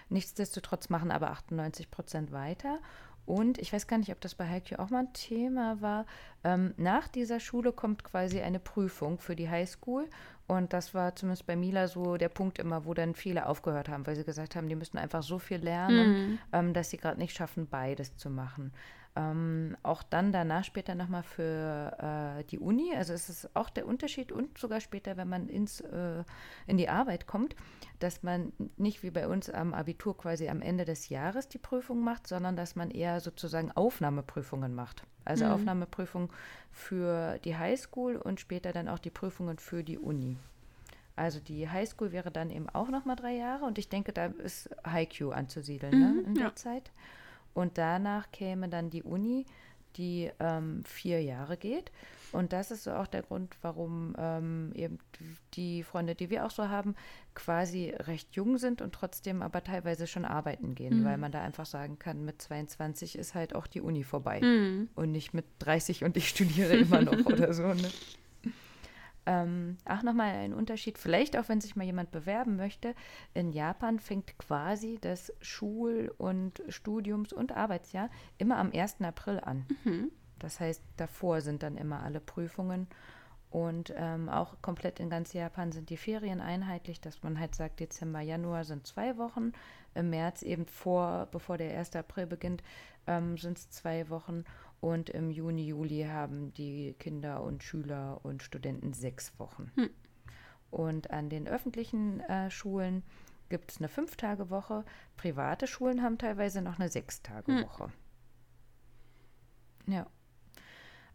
C: Nichtsdestotrotz machen aber 98 Prozent weiter. Und ich weiß gar nicht, ob das bei Haikyuu auch mal ein Thema war. Ähm, nach dieser Schule kommt quasi eine Prüfung für die Highschool. Und das war zumindest bei Mila so der Punkt immer, wo dann viele aufgehört haben, weil sie gesagt haben, die müssen einfach so viel lernen, mhm. ähm, dass sie gerade nicht schaffen, beides zu machen. Ähm, auch dann danach später nochmal für äh, die Uni. Also es ist auch der Unterschied und sogar später, wenn man ins, äh, in die Arbeit kommt, dass man nicht wie bei uns am Abitur quasi am Ende des Jahres die Prüfung macht, sondern dass man eher sozusagen Aufnahmeprüfungen macht. Also mhm. Aufnahmeprüfung für die Highschool und später dann auch die Prüfungen für die Uni. Also die Highschool wäre dann eben auch nochmal drei Jahre und ich denke, da ist Haiku anzusiedeln ne, mhm, ne, in der ja. Zeit. Und danach käme dann die Uni, die ähm, vier Jahre geht. Und das ist so auch der Grund, warum ähm, eben die Freunde, die wir auch so haben, quasi recht jung sind und trotzdem aber teilweise schon arbeiten gehen, mhm. weil man da einfach sagen kann, mit 22 ist halt auch die Uni vorbei mhm. und nicht mit 30 und ich studiere immer noch oder so. Ne? Ähm, auch nochmal ein Unterschied, vielleicht auch wenn sich mal jemand bewerben möchte. In Japan fängt quasi das Schul- und Studiums- und Arbeitsjahr immer am 1. April an. Mhm. Das heißt, davor sind dann immer alle Prüfungen. Und ähm, auch komplett in ganz Japan sind die Ferien einheitlich, dass man halt sagt, Dezember, Januar sind zwei Wochen, im März eben vor, bevor der 1. April beginnt, ähm, sind es zwei Wochen und im Juni, Juli haben die Kinder und Schüler und Studenten sechs Wochen. Hm. Und an den öffentlichen äh, Schulen gibt es eine Fünf-Tage-Woche. Private Schulen haben teilweise noch eine Sechs-Tage-Woche. Hm. Ja.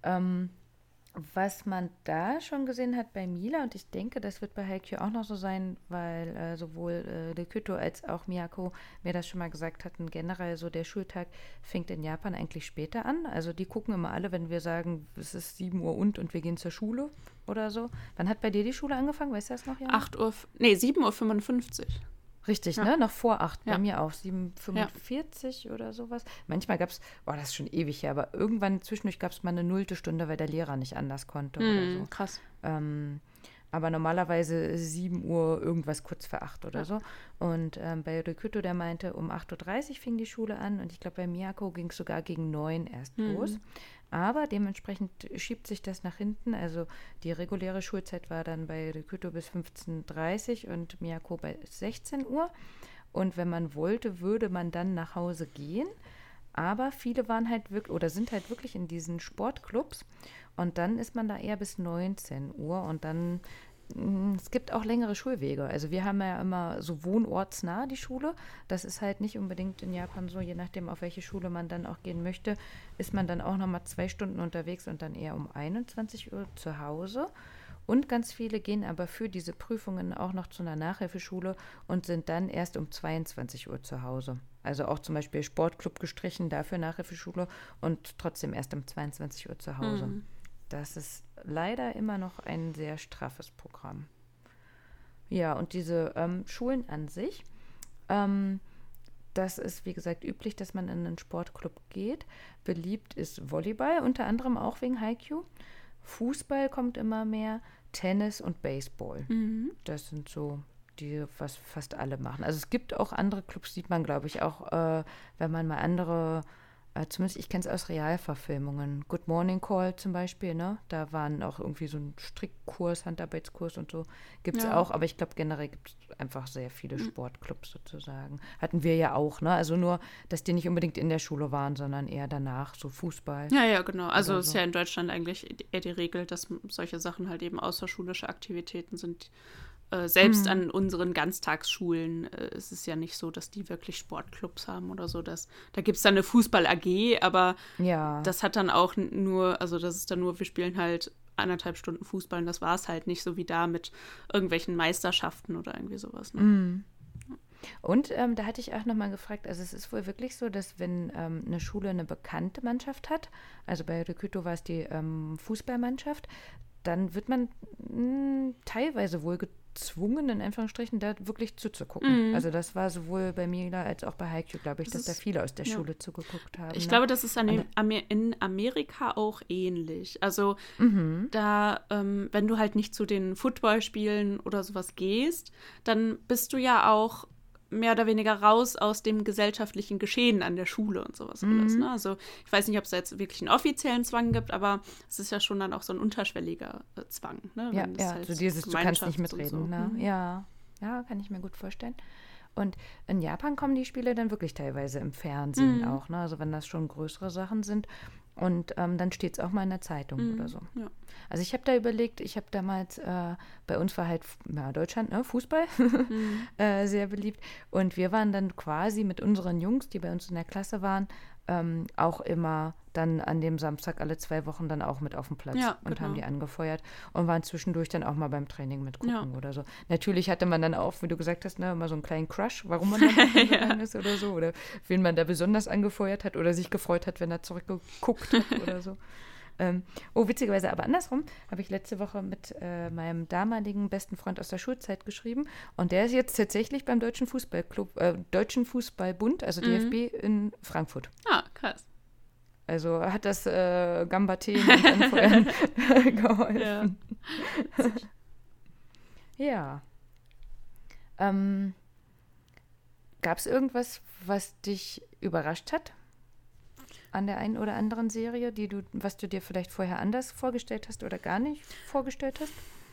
C: Ähm, was man da schon gesehen hat bei Mila, und ich denke, das wird bei Haikyuu auch noch so sein, weil äh, sowohl äh, Kyto als auch Miyako mir das schon mal gesagt hatten, generell so der Schultag fängt in Japan eigentlich später an. Also die gucken immer alle, wenn wir sagen, es ist 7 Uhr und und wir gehen zur Schule oder so. Wann hat bei dir die Schule angefangen? Weißt du das noch?
B: Ja? 8 Uhr, nee, 7.55 Uhr.
C: Richtig,
B: Ja.
C: ne? Noch vor 8, bei
B: Ja.
C: mir auch. 7,45 oder sowas. Manchmal gab es, boah, das ist schon ewig her, aber irgendwann zwischendurch gab es mal eine nullte Stunde, weil der Lehrer nicht anders konnte oder
B: Hm,
C: so.
B: krass.
C: Ähm, aber normalerweise 7 Uhr irgendwas kurz vor 8 oder so. Und ähm, bei Rikuto, der meinte, um 8.30 Uhr fing die Schule an und ich glaube, bei Miyako ging es sogar gegen 9 erst
B: Mhm.
C: los. Aber dementsprechend schiebt sich das nach hinten. Also die reguläre Schulzeit war dann bei Rikuto bis 15.30 Uhr und Miyako bei 16 Uhr. Und wenn man wollte, würde man dann nach Hause gehen. Aber viele waren halt wirklich oder sind halt wirklich in diesen Sportclubs. Und dann ist man da eher bis 19 Uhr und dann. Mh, Es gibt auch längere Schulwege. Also wir haben ja immer so wohnortsnah die Schule. Das ist halt nicht unbedingt in Japan so, je nachdem, auf welche Schule man dann auch gehen möchte, ist man dann auch nochmal zwei Stunden unterwegs und dann eher um 21 Uhr zu Hause. Und ganz viele gehen aber für diese Prüfungen auch noch zu einer Nachhilfeschule und sind dann erst um 22 Uhr zu Hause. Also auch zum Beispiel Sportclub gestrichen, dafür Nachhilfeschule und trotzdem erst um 22 Uhr zu Hause.
B: Mhm.
C: Das ist leider immer noch ein sehr straffes Programm. Ja, und diese ähm, Schulen an sich, ähm, das ist wie gesagt üblich, dass man in einen Sportclub geht. Beliebt ist Volleyball, unter anderem auch wegen Haiku. Fußball kommt immer mehr, Tennis und Baseball.
B: Mhm.
C: Das sind so die, was fast alle machen. Also es gibt auch andere Clubs, sieht man, glaube ich, auch, äh, wenn man mal andere, äh, zumindest ich kenne es aus Realverfilmungen. Good Morning Call zum Beispiel, ne? Da waren auch irgendwie so ein Strickkurs, Handarbeitskurs und so. Gibt es
B: Ja.
C: auch, aber ich glaube generell gibt es einfach sehr viele Sportclubs sozusagen. Hatten wir ja auch, ne? Also nur, dass die nicht unbedingt in der Schule waren, sondern eher danach, so Fußball.
B: Ja, ja, genau. Also ist
C: so.
B: ja in Deutschland eigentlich eher die Regel, dass solche Sachen halt eben außerschulische Aktivitäten sind. Äh, selbst
C: Mhm.
B: an unseren Ganztagsschulen äh, ist es ja nicht so, dass die wirklich Sportclubs haben oder so. Dass, da gibt es dann eine Fußball-AG, aber
C: Ja.
B: das hat dann auch nur, also das ist dann nur, wir spielen halt anderthalb Stunden Fußball und das war es halt nicht so wie da mit irgendwelchen Meisterschaften oder irgendwie sowas. Ne?
C: Mhm. Und ähm, da hatte ich auch nochmal gefragt, also es ist wohl wirklich so, dass wenn ähm, eine Schule eine bekannte Mannschaft hat, also bei Rikuto war es die ähm, Fußballmannschaft, dann wird man mh, teilweise wohl gezwungen, in Anführungsstrichen, da wirklich zuzugucken.
B: Mhm.
C: Also das war sowohl bei Mila als auch bei Haikyuu, glaube ich,
B: Das
C: dass da
B: ist-
C: viele aus der
B: ja.
C: Schule zugeguckt haben.
B: Ich
C: ne?
B: glaube, das ist an, Amer in Amerika auch ähnlich. Also
C: Mhm.
B: da, ähm, wenn du halt nicht zu den Footballspielen oder sowas gehst, dann bist du ja auch mehr oder weniger raus aus dem gesellschaftlichen Geschehen an der Schule und sowas alles.
C: Mhm.
B: Ne? Also ich weiß nicht, ob es da jetzt wirklich einen offiziellen Zwang gibt, aber es ist ja schon dann auch so ein unterschwelliger äh, Zwang. Ne?
C: Ja, ja,
B: halt
C: so dieses, du kannst nicht mitreden.
B: so.
C: Ne?
B: Mhm.
C: Ja, ja, kann ich mir gut vorstellen. Und in Japan kommen die Spiele dann wirklich teilweise im Fernsehen
B: Mhm.
C: auch, ne? Also wenn das schon größere Sachen sind. Und ähm, dann steht es auch mal in der Zeitung
B: Mhm,
C: oder so.
B: Ja.
C: Also ich habe da überlegt, ich habe damals, äh, bei uns war halt ja, Deutschland, ne, Fußball
B: Mhm.
C: äh, sehr beliebt. Und wir waren dann quasi mit unseren Jungs, die bei uns in der Klasse waren, ähm, auch immer dann an dem Samstag alle zwei Wochen dann auch mit auf dem Platz
B: Ja,
C: und haben
B: genau.
C: die angefeuert und waren zwischendurch dann auch mal beim Training mitgucken
B: Ja.
C: oder so. Natürlich hatte man dann auch, wie du gesagt hast, ne, immer so einen kleinen Crush, warum man dahin gegangen ist oder so. Oder wen man da besonders angefeuert hat oder sich gefreut hat, wenn er zurückgeguckt hat oder so. Ähm, oh, witzigerweise, aber andersrum habe ich letzte Woche mit äh, meinem damaligen besten Freund aus der Schulzeit geschrieben und der ist jetzt tatsächlich beim Deutschen Fußballclub, äh, Deutschen Fußballbund, also
B: Mhm.
C: DFB in Frankfurt.
B: Ah, krass.
C: Also hat das äh, Anfeuern geholfen. Ja. Ähm, Gab es irgendwas, was dich überrascht hat an der einen oder anderen Serie, die du, was du dir vielleicht vorher anders vorgestellt hast oder gar nicht vorgestellt hast?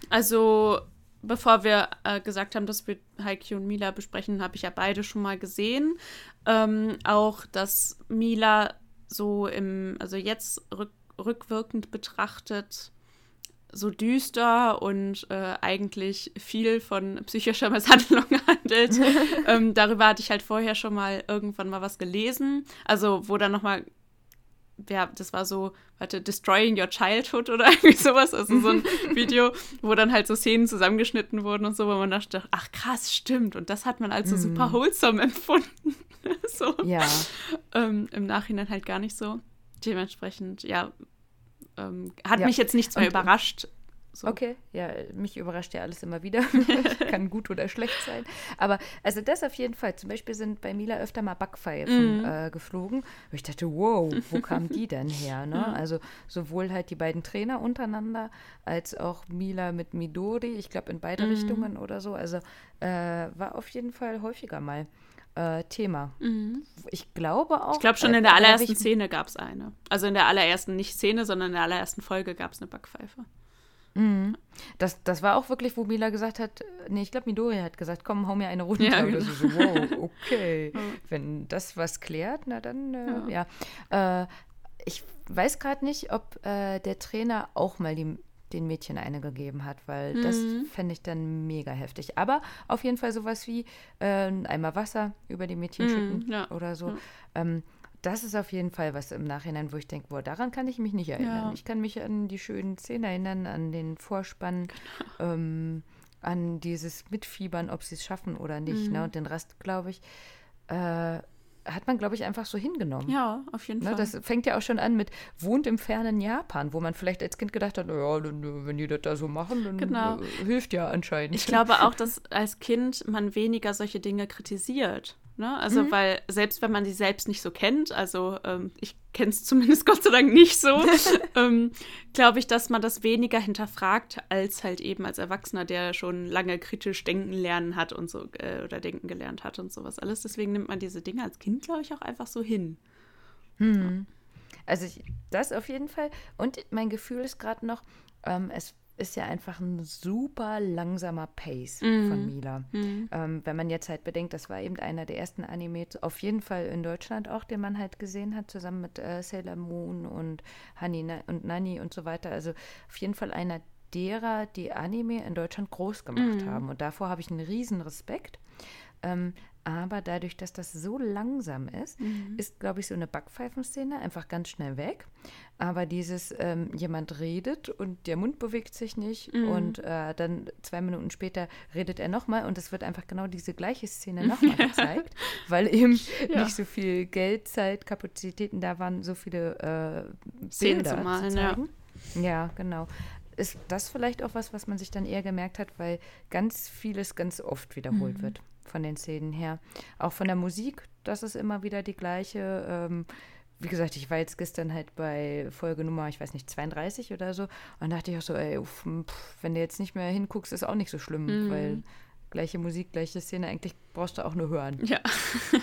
B: Also, bevor wir äh, gesagt haben, dass wir Heiki und Mila besprechen, habe ich ja beide schon mal gesehen. Ähm, auch, dass Mila so im, also jetzt rück, rückwirkend betrachtet, so düster und äh, eigentlich viel von psychischer Misshandlung handelt. ähm, darüber hatte ich halt vorher schon mal irgendwann mal was gelesen. Also, wo dann nochmal ja, das war so, warte, Destroying Your Childhood oder irgendwie sowas. Also so ein Video, wo dann halt so Szenen zusammengeschnitten wurden und so, wo man dachte, ach krass, stimmt. Und das hat man als so super wholesome empfunden. so.
C: Ja.
B: Ähm, Im Nachhinein halt gar nicht so. Dementsprechend, ja, ähm, hat
C: Ja.
B: mich jetzt nichts mehr
C: Und,
B: überrascht. So.
C: Okay, ja, mich überrascht ja alles immer wieder. Kann gut oder schlecht sein. Aber also das auf jeden Fall. Zum Beispiel sind bei Mila öfter mal Backpfeifen
B: Mhm.
C: äh, geflogen. Und ich dachte, wow, wo kamen die denn her? Ne?
B: Mhm.
C: Also sowohl halt die beiden Trainer untereinander, als auch Mila mit Midori. Ich glaube in beide
B: Mhm.
C: Richtungen oder so. Also äh, war auf jeden Fall häufiger mal äh, Thema. Ich glaube auch.
B: Mhm. Ich glaube schon
C: äh,
B: in der allerersten
C: ich-
B: Szene gab es eine. Also in der allerersten, nicht Szene, sondern in der allerersten Folge gab es eine Backpfeife.
C: Das, das war auch wirklich, wo Mila gesagt hat, nee, ich glaube, Midori hat gesagt, komm, hau mir eine runter.
B: Ja, genau.
C: das so, wow, okay. Wenn das was klärt, na dann, äh, ja. Äh, ich weiß gerade nicht, ob äh, der Trainer auch mal die, den Mädchen eine gegeben hat, weil das
B: Mhm.
C: fände ich dann mega heftig. Aber auf jeden Fall sowas wie äh, ein Eimer Wasser über die Mädchen
B: Mhm,
C: schütten
B: ja.
C: oder so. Ähm, das ist auf jeden Fall was im Nachhinein, wo ich denke, boah, daran kann ich mich nicht erinnern.
B: Ja.
C: Ich kann mich an die schönen Szenen erinnern, an den Vorspann, ähm, an dieses Mitfiebern, ob sie es schaffen oder nicht.
B: Mhm.
C: Ne? Und den Rest, glaube ich, äh, hat man, glaube ich, einfach so hingenommen.
B: Ja, auf jeden
C: Ne,
B: Fall.
C: das fängt ja auch schon an mit wohnt im fernen Japan, wo man vielleicht als Kind gedacht hat, naja, äh, wenn die das da so machen, dann
B: Genau.
C: äh, hilft ja anscheinend.
B: Ich glaube auch, dass als Kind man weniger solche Dinge kritisiert. Ne? Also, weil selbst wenn man die selbst nicht so kennt, also ähm, ich kenne es zumindest Gott sei Dank nicht so, ähm, glaube ich, dass man das weniger hinterfragt, als halt eben als Erwachsener, der schon lange kritisch denken lernen hat und so, äh, oder denken gelernt hat und sowas alles. Deswegen nimmt man diese Dinge als Kind, glaube ich, auch einfach so hin.
C: Also ich, das auf jeden Fall. Und mein Gefühl ist gerade noch, ähm, es ist ja einfach ein super langsamer Pace von Mila. Ähm, wenn man jetzt halt bedenkt, das war eben einer der ersten Anime, auf jeden Fall in Deutschland auch, den man halt gesehen hat, zusammen mit äh, Sailor Moon und Honey Na und Nani und so weiter. Also auf jeden Fall einer derer, die Anime in Deutschland groß gemacht haben. Und davor habe ich einen riesen Respekt. Ähm, aber dadurch, dass das so langsam ist, ist, glaube ich, so eine Backpfeifenszene einfach ganz schnell weg. Aber dieses, ähm, jemand redet und der Mund bewegt sich nicht und äh, dann zwei Minuten später redet er nochmal und es wird einfach genau diese gleiche Szene nochmal gezeigt, weil eben
B: Ja.
C: nicht so viel Geld, Zeit, Kapazitäten da waren, so viele äh,
B: Szenen zu malen,
C: zu
B: ja.
C: Ja, genau. Ist das vielleicht auch was, was man sich dann eher gemerkt hat, weil ganz vieles ganz oft wiederholt wird von den Szenen her. Auch von der Musik, das ist immer wieder die gleiche. Ähm, wie gesagt, ich war jetzt gestern halt bei Folge Nummer, ich weiß nicht, 32 oder so. Und dachte ich auch so, ey, uff, pff, wenn du jetzt nicht mehr hinguckst, ist auch nicht so schlimm, weil gleiche Musik, gleiche Szene, eigentlich brauchst du auch nur hören,
B: Ja.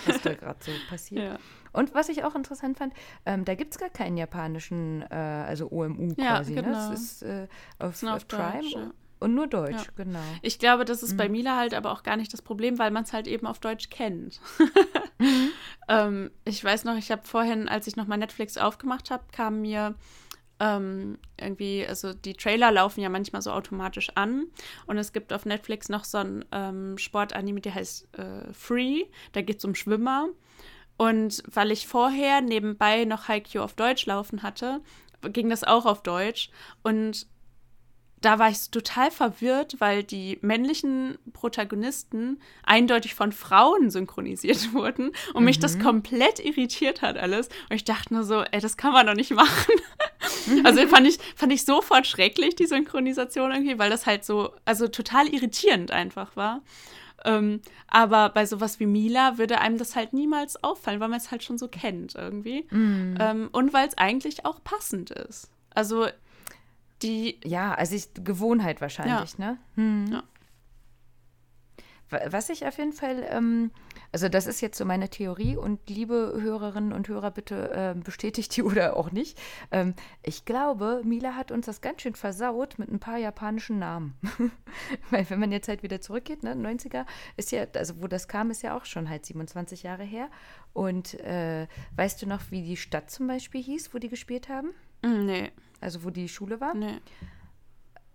C: was da gerade so passiert.
B: ja.
C: Und was ich auch interessant fand, ähm, da gibt es gar keinen japanischen, äh, also OMU
B: Ja,
C: quasi. Ne?
B: genau.
C: Es ist äh, auf, auf Prime
B: Deutsch.
C: Und nur Deutsch,
B: Ja.
C: genau.
B: Ich glaube, das ist bei Mila halt aber auch gar nicht das Problem, weil man es halt eben auf Deutsch kennt. ähm, ich weiß noch, ich habe vorhin, als ich nochmal Netflix aufgemacht habe, kam mir ähm, irgendwie, also die Trailer laufen ja manchmal so automatisch an und es gibt auf Netflix noch so ein ähm, Sportanime, der heißt äh, Free, da geht es um Schwimmer. Und weil ich vorher nebenbei noch Haikyuu auf Deutsch laufen hatte, ging das auch auf Deutsch. Und da war ich total verwirrt, weil die männlichen Protagonisten eindeutig von Frauen synchronisiert wurden und mich das komplett irritiert hat alles. Und ich dachte nur so, ey, das kann man doch nicht machen. also fand ich, fand ich sofort schrecklich, die Synchronisation irgendwie, weil das halt so, also total irritierend einfach war. Ähm, aber bei sowas wie Mila würde einem das halt niemals auffallen, weil man es halt schon so kennt irgendwie. Ähm, und weil es eigentlich auch passend ist. Also die
C: Ja, also ich, Gewohnheit wahrscheinlich, ne? Hm.
B: Ja.
C: Wa- Was ich auf jeden Fall, ähm, also das ist jetzt so meine Theorie und liebe Hörerinnen und Hörer, bitte ähm, bestätigt die oder auch nicht. Ähm, ich glaube, Mila hat uns das ganz schön versaut mit ein paar japanischen Namen. Weil wenn man jetzt halt wieder zurückgeht, ne, 90er ist ja, also wo das kam, ist ja auch schon halt 27 Jahre her. Und äh, weißt du noch, wie die Stadt zum Beispiel hieß, wo die gespielt haben?
B: Mm, Nee,
C: Also wo die Schule war?
B: nee.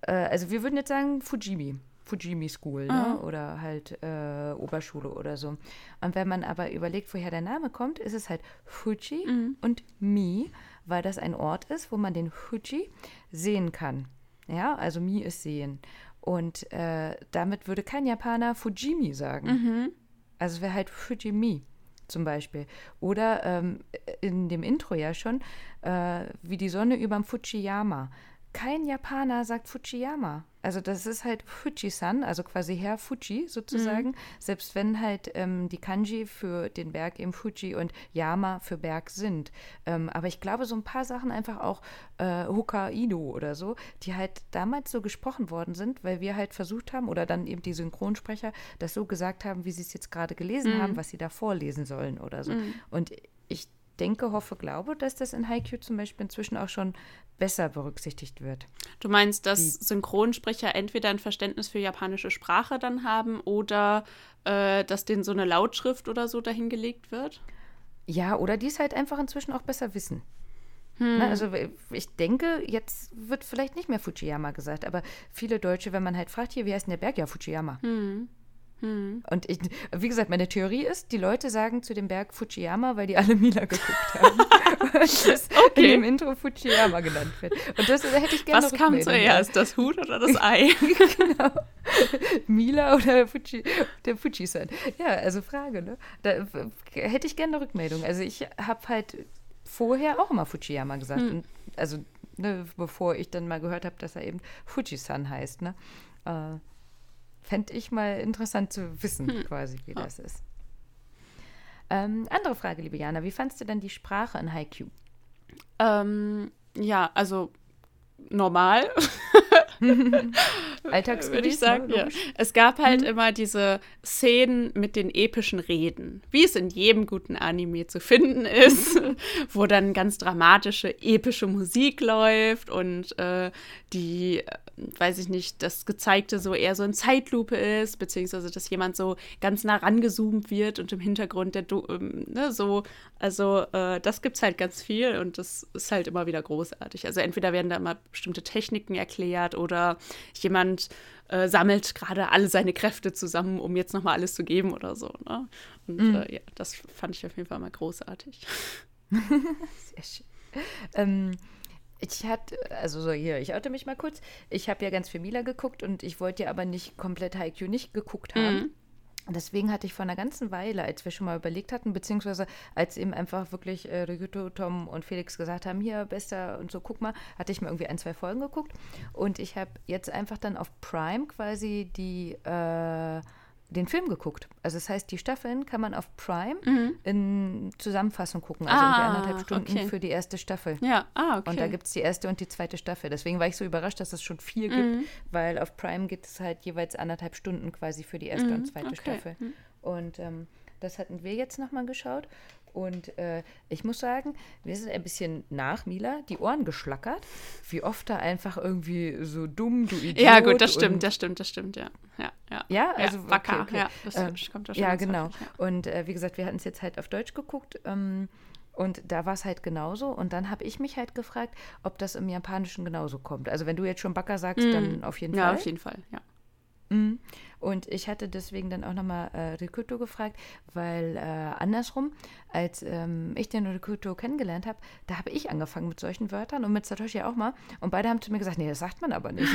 C: Äh, also wir würden jetzt sagen Fujimi. Fujimi School, ne? Oder halt äh, Oberschule oder so. Und wenn man aber überlegt, woher der Name kommt, ist es halt Fuji und Mi, weil das ein Ort ist, wo man den Fuji sehen kann. Ja, also Mi ist sehen. Und äh, damit würde kein Japaner Fujimi sagen. Also es wäre halt Fujimi zum Beispiel. Oder ähm, in dem Intro ja schon, äh, wie die Sonne überm Fujiyama. kein Japaner sagt Fujiyama. Also das ist halt Fuji-san, also quasi Herr Fuji sozusagen. Mhm. Selbst wenn halt ähm, die Kanji für den Berg eben Fuji und Yama für Berg sind. Ähm, aber ich glaube, so ein paar Sachen einfach auch äh, Hokkaido oder so, die halt damals so gesprochen worden sind, weil wir halt versucht haben, oder dann eben die Synchronsprecher das so gesagt haben, wie sie es jetzt gerade gelesen mhm. haben, was sie da vorlesen sollen oder so. Mhm. Und ich denke, hoffe, glaube, dass das in Haikyuu zum Beispiel inzwischen auch schon besser berücksichtigt wird.
B: Du meinst, dass Die Synchronsprecher entweder ein Verständnis für japanische Sprache dann haben oder äh, dass denen so eine Lautschrift oder so dahingelegt wird?
C: Ja, oder die es halt einfach inzwischen auch besser wissen. Hm. Na, also ich denke, jetzt wird vielleicht nicht mehr Fujiyama gesagt, aber viele Deutsche, wenn man halt fragt, hier, wie heißt denn der Berg? Ja, Fujiyama. Hm. Hm. Und ich, wie gesagt, meine Theorie ist, die Leute sagen zu dem Berg Fujiyama, weil die alle Mila geguckt haben. und das okay. in dem Intro Fujiyama genannt wird. Und das hätte ich gerne
B: Was kam zuerst, das Huhn oder das Ei? genau.
C: Mila oder Fuji, der Fuji-san. Ja, also Frage, ne? Da hätte ich gerne eine Rückmeldung. Also ich habe halt vorher auch immer Fujiyama gesagt. Hm. Also, ne, bevor ich dann mal gehört habe, dass er eben Fuji-san heißt, ne? Äh, Fände ich mal interessant zu wissen, hm. quasi, wie oh. das ist. Ähm, andere Frage, liebe Jana, wie fandst du denn die Sprache in Haiku?
B: Ähm, ja, also normal.
C: Alltagsgewicht,
B: würde ich sagen. Ne? Ja. Es gab halt mhm. immer diese Szenen mit den epischen Reden, wie es in jedem guten Anime zu finden ist, wo dann ganz dramatische, epische Musik läuft und äh, die, äh, weiß ich nicht, das Gezeigte so eher so in Zeitlupe ist, beziehungsweise dass jemand so ganz nah rangezoomt wird und im Hintergrund der, ähm, ne, so, also äh, das es halt ganz viel und das ist halt immer wieder großartig. Also entweder werden da immer bestimmte Techniken erklärt oder jemand äh, sammelt gerade alle seine Kräfte zusammen, um jetzt nochmal alles zu geben oder so. Ne? Und mhm. äh, ja, das fand ich auf jeden Fall mal großartig.
C: Sehr schön. Ähm, ich hatte, also so hier, ich oute mich mal kurz. Ich habe ja ganz viel Mila geguckt und ich wollte ja aber nicht komplett Haikyuu nicht geguckt haben. Mhm. Deswegen hatte ich vor einer ganzen Weile, als wir schon mal überlegt hatten, beziehungsweise als eben einfach wirklich äh, Ryuto, Tom und Felix gesagt haben, hier, bester und so, guck mal, hatte ich mir irgendwie ein, zwei Folgen geguckt. Und ich habe jetzt einfach dann auf Prime quasi die äh, den Film geguckt. Also das heißt, die Staffeln kann man auf Prime mhm. in Zusammenfassung gucken. Also ah, anderthalb Stunden okay. für die erste Staffel.
B: Ja, ah, okay.
C: Und da gibt es die erste und die zweite Staffel. Deswegen war ich so überrascht, dass es schon vier mhm. gibt, weil auf Prime gibt es halt jeweils anderthalb Stunden quasi für die erste mhm, und zweite okay. Staffel. Mhm. Und ähm, das hatten wir jetzt nochmal geschaut. Und äh, ich muss sagen, wir sind ein bisschen nach Mila die Ohren geschlackert, wie oft da einfach irgendwie so dumm, du Idiot.
B: Ja, gut, das stimmt, das stimmt, das stimmt, ja. Ja,
C: ja. ja also
B: ja, Wacker, okay, okay. ja, das
C: ähm, kommt da schon Ja, genau. Häufig, ja. Und äh, wie gesagt, wir hatten es jetzt halt auf Deutsch geguckt. Ähm, und da war es halt genauso. Und dann habe ich mich halt gefragt, ob das im Japanischen genauso kommt. Also wenn du jetzt schon Backer sagst, mm. dann auf jeden
B: ja,
C: Fall.
B: Ja, auf jeden Fall, ja.
C: Mhm. Und ich hatte deswegen dann auch nochmal äh, Rikuto gefragt, weil äh, andersrum, als ähm, ich den Rikuto kennengelernt habe, da habe ich angefangen mit solchen Wörtern und mit Satoshi auch mal. Und beide haben zu mir gesagt, nee, das sagt man aber nicht.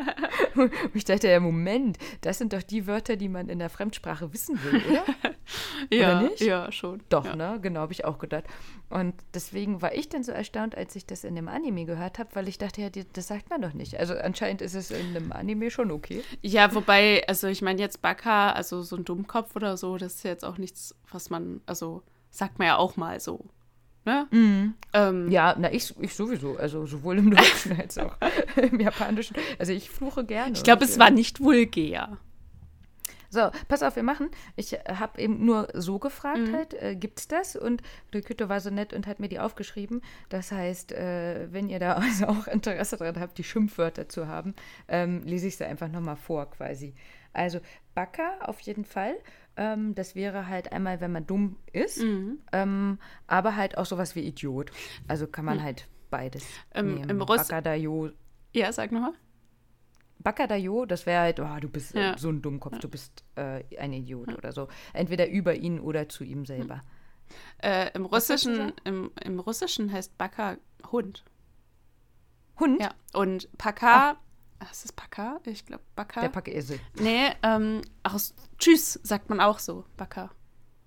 C: und ich dachte, ja, Moment, das sind doch die Wörter, die man in der Fremdsprache wissen will, oder?
B: ja,
C: oder nicht?
B: ja, schon.
C: Doch,
B: ja.
C: ne? Genau, habe ich auch gedacht. Und deswegen war ich dann so erstaunt, als ich das in dem Anime gehört habe, weil ich dachte, ja, das sagt man doch nicht. Also anscheinend ist es in einem Anime schon okay.
B: Ja, wobei, also ich meine jetzt Baka, also so ein Dummkopf oder so, das ist jetzt auch nichts, was man, also sagt man ja auch mal so. Ne?
C: Mhm. Ähm, ja, na, ich, ich sowieso. Also sowohl im Deutschen als auch im Japanischen. Also ich fluche gerne.
B: Ich glaube, es war nicht vulgär.
C: So, pass auf, wir machen. Ich habe eben nur so gefragt mhm. halt, äh, es das? Und Riküto war so nett und hat mir die aufgeschrieben. Das heißt, äh, wenn ihr da also auch Interesse daran habt, die Schimpfwörter zu haben, ähm, lese ich sie einfach nochmal vor quasi. Also Baka auf jeden Fall. Ähm, das wäre halt einmal, wenn man dumm ist, mhm. ähm, aber halt auch sowas wie Idiot. Also kann man mhm. halt beides
B: ähm,
C: nehmen.
B: Im Russ
C: Bakadayo.
B: Ja, sag nochmal.
C: Bakadayo, das wäre halt, oh, du bist ja. so ein Dummkopf, ja. du bist äh, ein Idiot ja. oder so. Entweder über ihn oder zu ihm selber.
B: Äh, im, Russischen, im, Im Russischen heißt Baka Hund.
C: Hund?
B: Ja. Und Paka ist das Baka? Ich glaube Baka.
C: Der Packesel.
B: Nee, ähm, aus Tschüss sagt man auch so, Baka.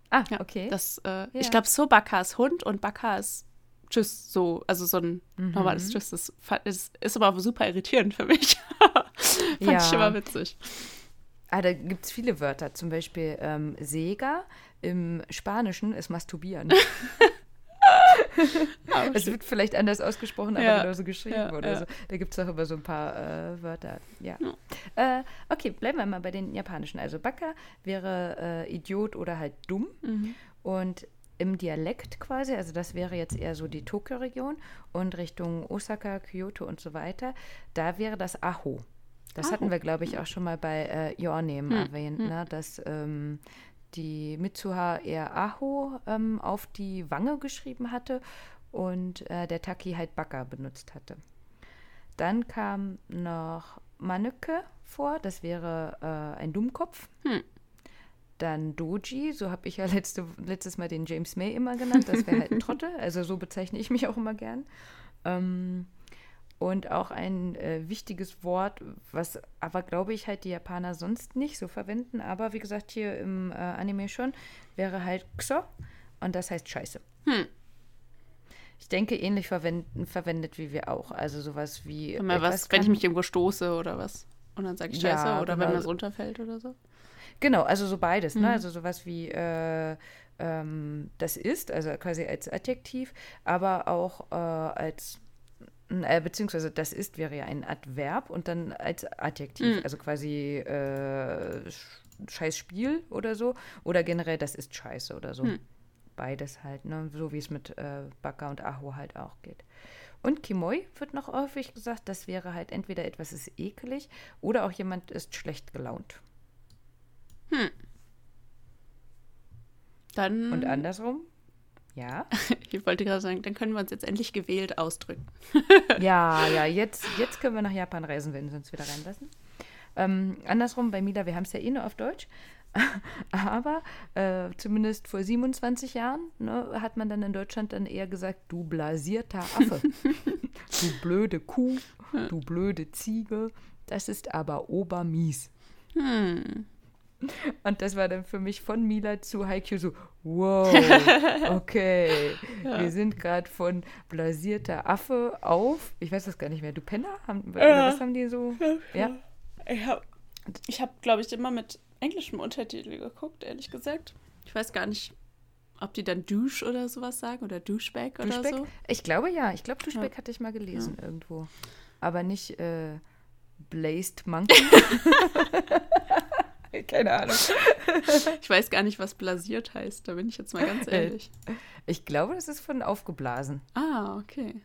C: Ah, ja, okay.
B: Das, äh, ja. Ich glaube, so Baka ist Hund und Baka ist Tschüss, so, also so ein mhm. normales Tschüss. Das ist, ist aber super irritierend für mich. Fand ja. ich immer witzig.
C: Ah, da gibt es viele Wörter. Zum Beispiel ähm, Sega im Spanischen ist masturbieren. es wird vielleicht anders ausgesprochen, aber ja. genauso geschrieben ja, oder ja. so. Da gibt es auch immer so ein paar äh, Wörter. Ja. Äh, okay, bleiben wir mal bei den japanischen. Also Baka wäre äh, Idiot oder halt dumm. Mhm. Und im Dialekt quasi, also das wäre jetzt eher so die Tokio-Region und Richtung Osaka, Kyoto und so weiter, da wäre das Aho. Das oh. hatten wir, glaube ich, auch schon mal bei äh, Your Name hm. erwähnt, hm. Ne? dass ähm, die Mitsuha eher Aho ähm, auf die Wange geschrieben hatte und äh, der Taki halt Baka benutzt hatte. Dann kam noch Manöke vor, das wäre äh, ein Dummkopf. Hm. Dann Doji, so habe ich ja letzte, letztes Mal den James May immer genannt, das wäre halt ein Trottel, also so bezeichne ich mich auch immer gern. Ähm, und auch ein äh, wichtiges Wort, was aber, glaube ich, halt die Japaner sonst nicht so verwenden. Aber wie gesagt, hier im äh, Anime schon, wäre halt Xo. Und das heißt Scheiße. Hm. Ich denke, ähnlich verwendet wie wir auch. Also sowas wie.
B: Wenn, was, wenn ich mich irgendwo stoße oder was. Und dann sage ich Scheiße. Ja, oder genau. wenn man es runterfällt oder so.
C: Genau, also so beides. Mhm. Ne? Also sowas wie. Äh, ähm, das ist, also quasi als Adjektiv, aber auch äh, als äh, beziehungsweise das ist wäre ja ein Adverb und dann als Adjektiv, mhm. also quasi äh, scheiß Spiel oder so oder generell das ist scheiße oder so. Mhm. Beides halt, ne? so wie es mit äh, Baka und Aho halt auch geht. Und Kimoi wird noch häufig gesagt, das wäre halt entweder etwas ist ekelig oder auch jemand ist schlecht gelaunt. Hm.
B: Dann.
C: Und andersrum? Ja.
B: Ich wollte gerade sagen, dann können wir uns jetzt endlich gewählt ausdrücken.
C: ja, ja, jetzt, jetzt können wir nach Japan reisen, wenn sie uns wieder reinlassen. Ähm, andersrum bei Mila, wir haben es ja eh nur auf Deutsch. Aber äh, zumindest vor 27 Jahren ne, hat man dann in Deutschland dann eher gesagt, du blasierter Affe, du blöde Kuh, du blöde Ziege, das ist aber obermies. Hm. Und das war dann für mich von Mila zu Haikyuu so, wow, okay. ja. Wir sind gerade von blasierter Affe auf, ich weiß das gar nicht mehr, du Penner? Haben, ja. Was haben die so? Ja.
B: Ich habe, ich hab, glaube ich, immer mit englischem Untertitel geguckt, ehrlich gesagt. Ich weiß gar nicht, ob die dann Douche oder sowas sagen oder Douchebag oder Douchebag? so.
C: Ich glaube ja. Ich glaube, Douchebag ja. hatte ich mal gelesen irgendwo. Aber nicht äh, Blazed Monkey. Keine Ahnung.
B: ich weiß gar nicht, was blasiert heißt. Da bin ich jetzt mal ganz äh, ehrlich.
C: Ich glaube, das ist von aufgeblasen.
B: Ah, okay.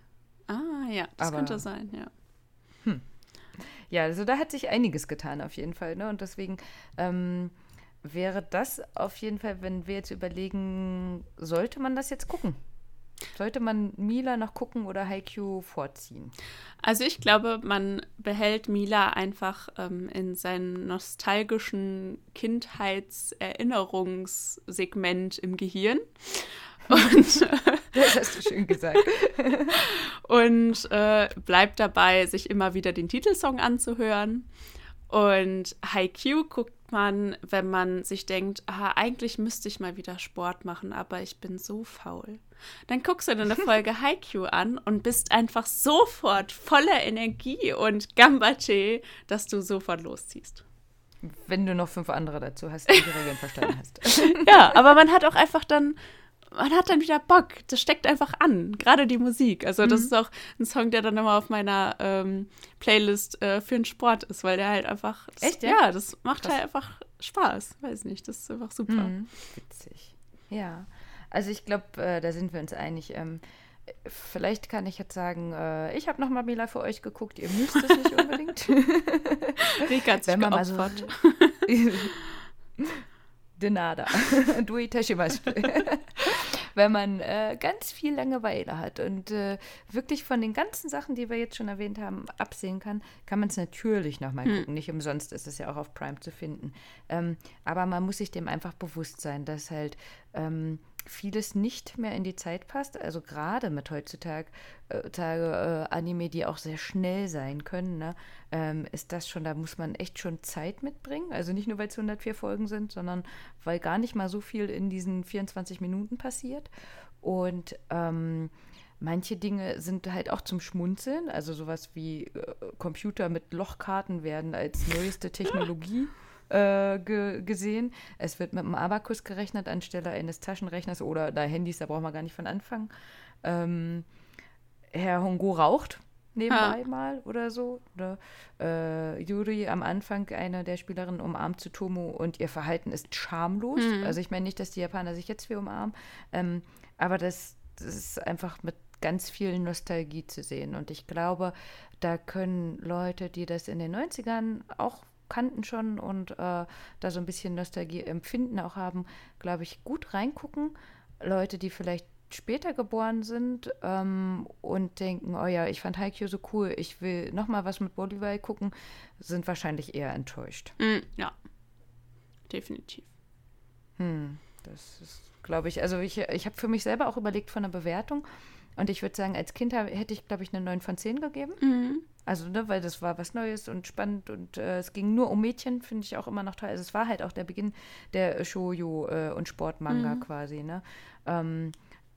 B: Ah, ja, das Aber, könnte sein, ja. Hm.
C: Ja, also da hat sich einiges getan auf jeden Fall. Ne? Und deswegen ähm, wäre das auf jeden Fall, wenn wir jetzt überlegen, sollte man das jetzt gucken? Sollte man Mila noch gucken oder Haikyuu vorziehen?
B: Also ich glaube, man behält Mila einfach ähm, in seinem nostalgischen Kindheitserinnerungssegment im Gehirn.
C: Und, das hast du schön gesagt.
B: und äh, bleibt dabei, sich immer wieder den Titelsong anzuhören. Und Haikyuu guckt man, wenn man sich denkt, ah, eigentlich müsste ich mal wieder Sport machen, aber ich bin so faul. Dann guckst du dir eine Folge Haikyuu an und bist einfach sofort voller Energie und Gambache, dass du sofort losziehst.
C: Wenn du noch fünf andere dazu hast, die die Regeln verstanden hast.
B: ja, aber man hat auch einfach dann man hat dann wieder Bock. Das steckt einfach an. Gerade die Musik. Also, das mhm. ist auch ein Song, der dann immer auf meiner ähm, Playlist äh, für den Sport ist, weil der halt einfach. Das,
C: Echt?
B: Ja, ja das macht Krass. halt einfach Spaß. Weiß nicht. Das ist einfach super. Mhm.
C: Witzig. Ja. Also, ich glaube, äh, da sind wir uns einig. Ähm, Vielleicht kann ich jetzt sagen, äh, ich habe noch mal Mila für euch geguckt. Ihr müsst es nicht unbedingt.
B: Rika hat sich geopfert.
C: So, de nada. du itashimasu. Wenn man äh, ganz viel Langeweile hat und äh, wirklich von den ganzen Sachen, die wir jetzt schon erwähnt haben, absehen kann, kann man es natürlich nochmal hm. gucken. Nicht umsonst ist es ja auch auf Prime zu finden. Ähm, aber man muss sich dem einfach bewusst sein, dass halt ähm, vieles nicht mehr in die Zeit passt. Also gerade mit heutzutage äh, Tage, äh, Anime, die auch sehr schnell sein können, ne, ähm, ist das schon, da muss man echt schon Zeit mitbringen. Also nicht nur, weil es 104 Folgen sind, sondern weil gar nicht mal so viel in diesen 24 Minuten passiert. Und ähm, manche Dinge sind halt auch zum Schmunzeln. Also sowas wie äh, Computer mit Lochkarten werden als neueste Technologie äh, ge gesehen. Es wird mit einem Abakus gerechnet anstelle eines Taschenrechners oder da Handys, da brauchen wir gar nicht von anfangen. Ähm, Herr Hongo raucht nebenbei ja. mal oder so. Oder äh, Yuri am Anfang, einer der Spielerinnen, umarmt Tsutomu und ihr Verhalten ist schamlos. Mhm. Also ich meine nicht, dass die Japaner sich jetzt wie umarmen, ähm, aber das, das ist einfach mit ganz viel Nostalgie zu sehen. Und ich glaube, da können Leute, die das in den 90ern auch kannten schon und äh, da so ein bisschen Nostalgie empfinden auch haben, glaube ich, gut reingucken. Leute, die vielleicht später geboren sind ähm, und denken, oh ja, ich fand Haikyuu so cool, ich will noch mal was mit Bolivia gucken, sind wahrscheinlich eher enttäuscht.
B: Mm, ja, definitiv.
C: Hm, das ist, glaube ich, also ich, ich habe für mich selber auch überlegt von der Bewertung und ich würde sagen, als Kind hätte ich, glaube ich, eine 9 von 10 gegeben. Mhm. Also, ne, weil das war was Neues und spannend und äh, es ging nur um Mädchen, finde ich auch immer noch toll. Also, es war halt auch der Beginn der Shoujo äh, und Sportmanga mhm. quasi, ne? Ähm,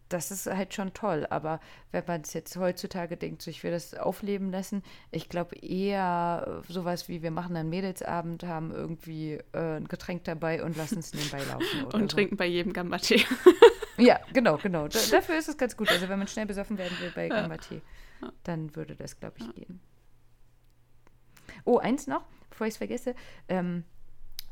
C: das ist halt schon toll. Aber wenn man es jetzt heutzutage denkt, so ich will das aufleben lassen, ich glaube eher sowas wie wir machen einen Mädelsabend, haben irgendwie äh, ein Getränk dabei und lassen es nebenbei laufen.
B: und so. trinken bei jedem Gamba-Tee.
C: ja, genau, genau. Da, dafür ist es ganz gut. Also wenn man schnell besoffen werden will bei Gamba-Tee, dann würde das, glaube ich, gehen. Oh, eins noch, bevor ich es vergesse. Ähm,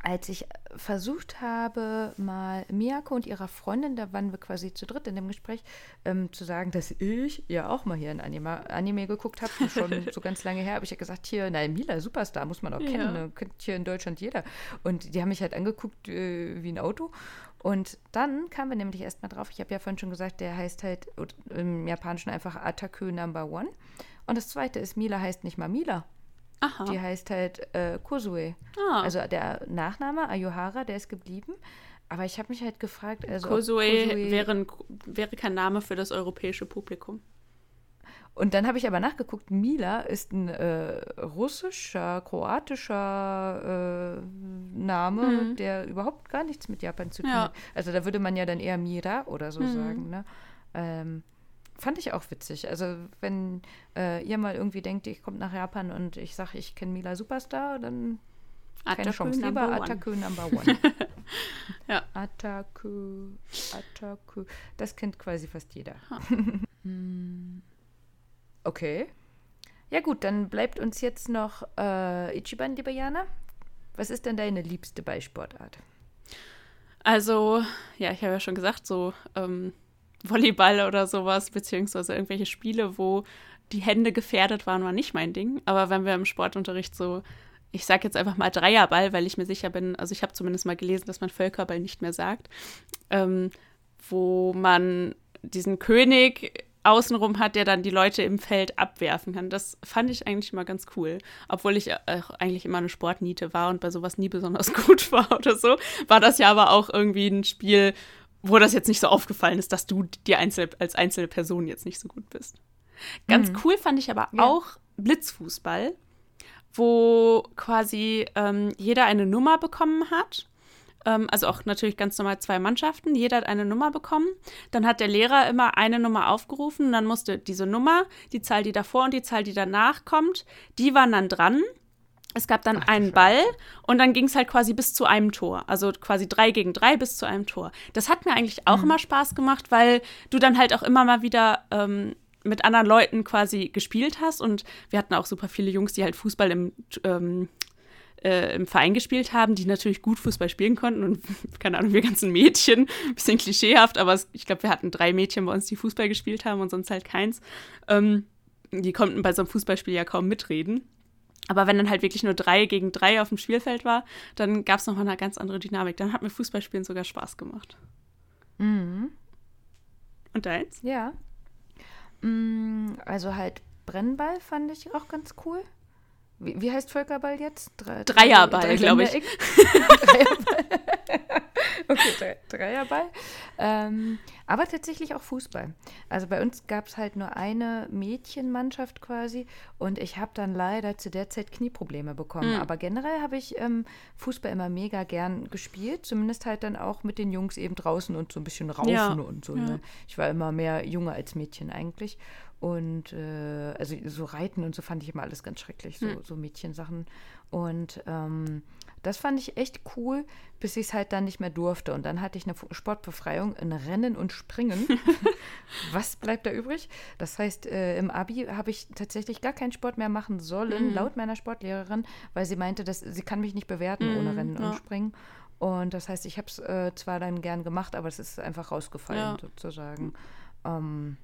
C: als ich versucht habe, mal Miyako und ihrer Freundin, da waren wir quasi zu dritt in dem Gespräch, ähm, zu sagen, dass ich ja auch mal hier ein Anime, Anime geguckt habe, schon so ganz lange her, habe ich ja gesagt, hier, nein, Mila, Superstar, muss man auch kennen, ja. ne? kennt hier in Deutschland jeder. Und die haben mich halt angeguckt äh, wie ein Auto. Und dann kamen wir nämlich erstmal drauf, ich habe ja vorhin schon gesagt, der heißt halt im Japanischen einfach Ataku Number One. Und das zweite ist, Mila heißt nicht mal Mila. Aha. Die heißt halt äh, Kosue. Ah. Also der Nachname, Ayuhara, der ist geblieben. Aber ich habe mich halt gefragt, also.
B: Kosue, Kosue wäre, wäre kein Name für das europäische Publikum.
C: Und dann habe ich aber nachgeguckt, Mila ist ein äh, russischer, kroatischer äh, Name, mhm. der überhaupt gar nichts mit Japan zu tun ja. hat. Also da würde man ja dann eher Mira oder so mhm. sagen. Ne? Ähm, fand ich auch witzig. Also wenn äh, ihr mal irgendwie denkt, ich komme nach Japan und ich sage, ich kenne Mila Superstar, dann Ataku keine Chance. Lieber one. Ataku Number One. ja. Ataku, Ataku. Das kennt quasi fast jeder. Hm. okay. Ja gut, dann bleibt uns jetzt noch äh, Ichiban, liebe Jana. Was ist denn deine liebste Beisportart?
B: Also, ja, ich habe ja schon gesagt, so ähm, Volleyball oder sowas, beziehungsweise irgendwelche Spiele, wo die Hände gefährdet waren, war nicht mein Ding. Aber wenn wir im Sportunterricht so, ich sage jetzt einfach mal Dreierball, weil ich mir sicher bin, also ich habe zumindest mal gelesen, dass man Völkerball nicht mehr sagt, ähm, wo man diesen König außenrum hat, der dann die Leute im Feld abwerfen kann. Das fand ich eigentlich immer ganz cool. Obwohl ich eigentlich immer eine Sportniete war und bei sowas nie besonders gut war oder so, war das ja aber auch irgendwie ein Spiel, wo das jetzt nicht so aufgefallen ist, dass du die Einzel als einzelne Person jetzt nicht so gut bist. Ganz mhm. cool fand ich aber ja. auch Blitzfußball, wo quasi ähm, jeder eine Nummer bekommen hat. Ähm, also auch natürlich ganz normal zwei Mannschaften. Jeder hat eine Nummer bekommen. Dann hat der Lehrer immer eine Nummer aufgerufen. Dann musste diese Nummer, die Zahl, die davor und die Zahl, die danach kommt, die waren dann dran. Es gab dann Ach, einen Ball und dann ging es halt quasi bis zu einem Tor. Also quasi drei gegen drei bis zu einem Tor. Das hat mir eigentlich auch mhm. immer Spaß gemacht, weil du dann halt auch immer mal wieder ähm, mit anderen Leuten quasi gespielt hast. Und wir hatten auch super viele Jungs, die halt Fußball im, ähm, äh, im Verein gespielt haben, die natürlich gut Fußball spielen konnten. Und keine Ahnung, wir ganzen Mädchen, bisschen klischeehaft, aber es, ich glaube, wir hatten drei Mädchen bei uns, die Fußball gespielt haben und sonst halt keins. Ähm, die konnten bei so einem Fußballspiel ja kaum mitreden. Aber wenn dann halt wirklich nur drei gegen drei auf dem Spielfeld war, dann gab es nochmal eine ganz andere Dynamik. Dann hat mir Fußballspielen sogar Spaß gemacht.
C: Mhm.
B: Und deins?
C: Ja. Mm, also halt Brennball fand ich auch ganz cool. Wie, wie heißt Völkerball jetzt?
B: Drei, Dreierball, glaube ich.
C: Dreierball. okay, Dreierball. Ähm, aber tatsächlich auch Fußball. Also bei uns gab es halt nur eine Mädchenmannschaft quasi und ich habe dann leider zu der Zeit Knieprobleme bekommen. Mhm. Aber generell habe ich ähm, Fußball immer mega gern gespielt, zumindest halt dann auch mit den Jungs eben draußen und so ein bisschen raufen ja. und so. Ja. Ne? Ich war immer mehr Junge als Mädchen eigentlich. Und äh, also so Reiten und so fand ich immer alles ganz schrecklich, so, hm. so Mädchensachen. Und ähm, das fand ich echt cool, bis ich es halt dann nicht mehr durfte. Und dann hatte ich eine Sportbefreiung in Rennen und Springen. Was bleibt da übrig? Das heißt, äh, im Abi habe ich tatsächlich gar keinen Sport mehr machen sollen, mhm. laut meiner Sportlehrerin, weil sie meinte, dass sie kann mich nicht bewerten mhm, ohne Rennen ja. und Springen. Und das heißt, ich habe es äh, zwar dann gern gemacht, aber es ist einfach rausgefallen ja. sozusagen. Ähm,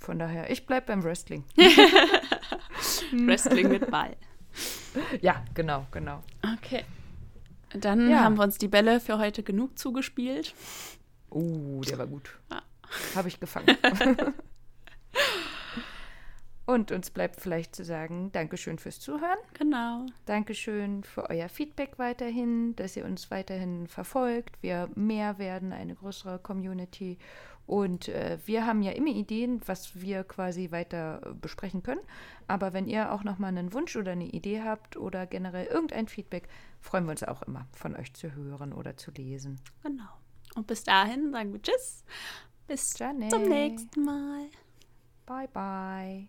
C: von daher, ich bleibe beim Wrestling.
B: Wrestling mit Ball.
C: Ja, genau, genau.
B: Okay. Dann ja. haben wir uns die Bälle für heute genug zugespielt.
C: Uh, der war gut. Ja. Habe ich gefangen. Und uns bleibt vielleicht zu sagen, Dankeschön fürs Zuhören.
B: Genau.
C: Dankeschön für euer Feedback weiterhin, dass ihr uns weiterhin verfolgt. Wir mehr werden, eine größere Community. Und äh, wir haben ja immer Ideen, was wir quasi weiter äh, besprechen können. Aber wenn ihr auch nochmal einen Wunsch oder eine Idee habt oder generell irgendein Feedback, freuen wir uns auch immer, von euch zu hören oder zu lesen.
B: Genau. Und bis dahin sagen wir Tschüss. Bis Janne. zum nächsten Mal.
C: Bye, bye.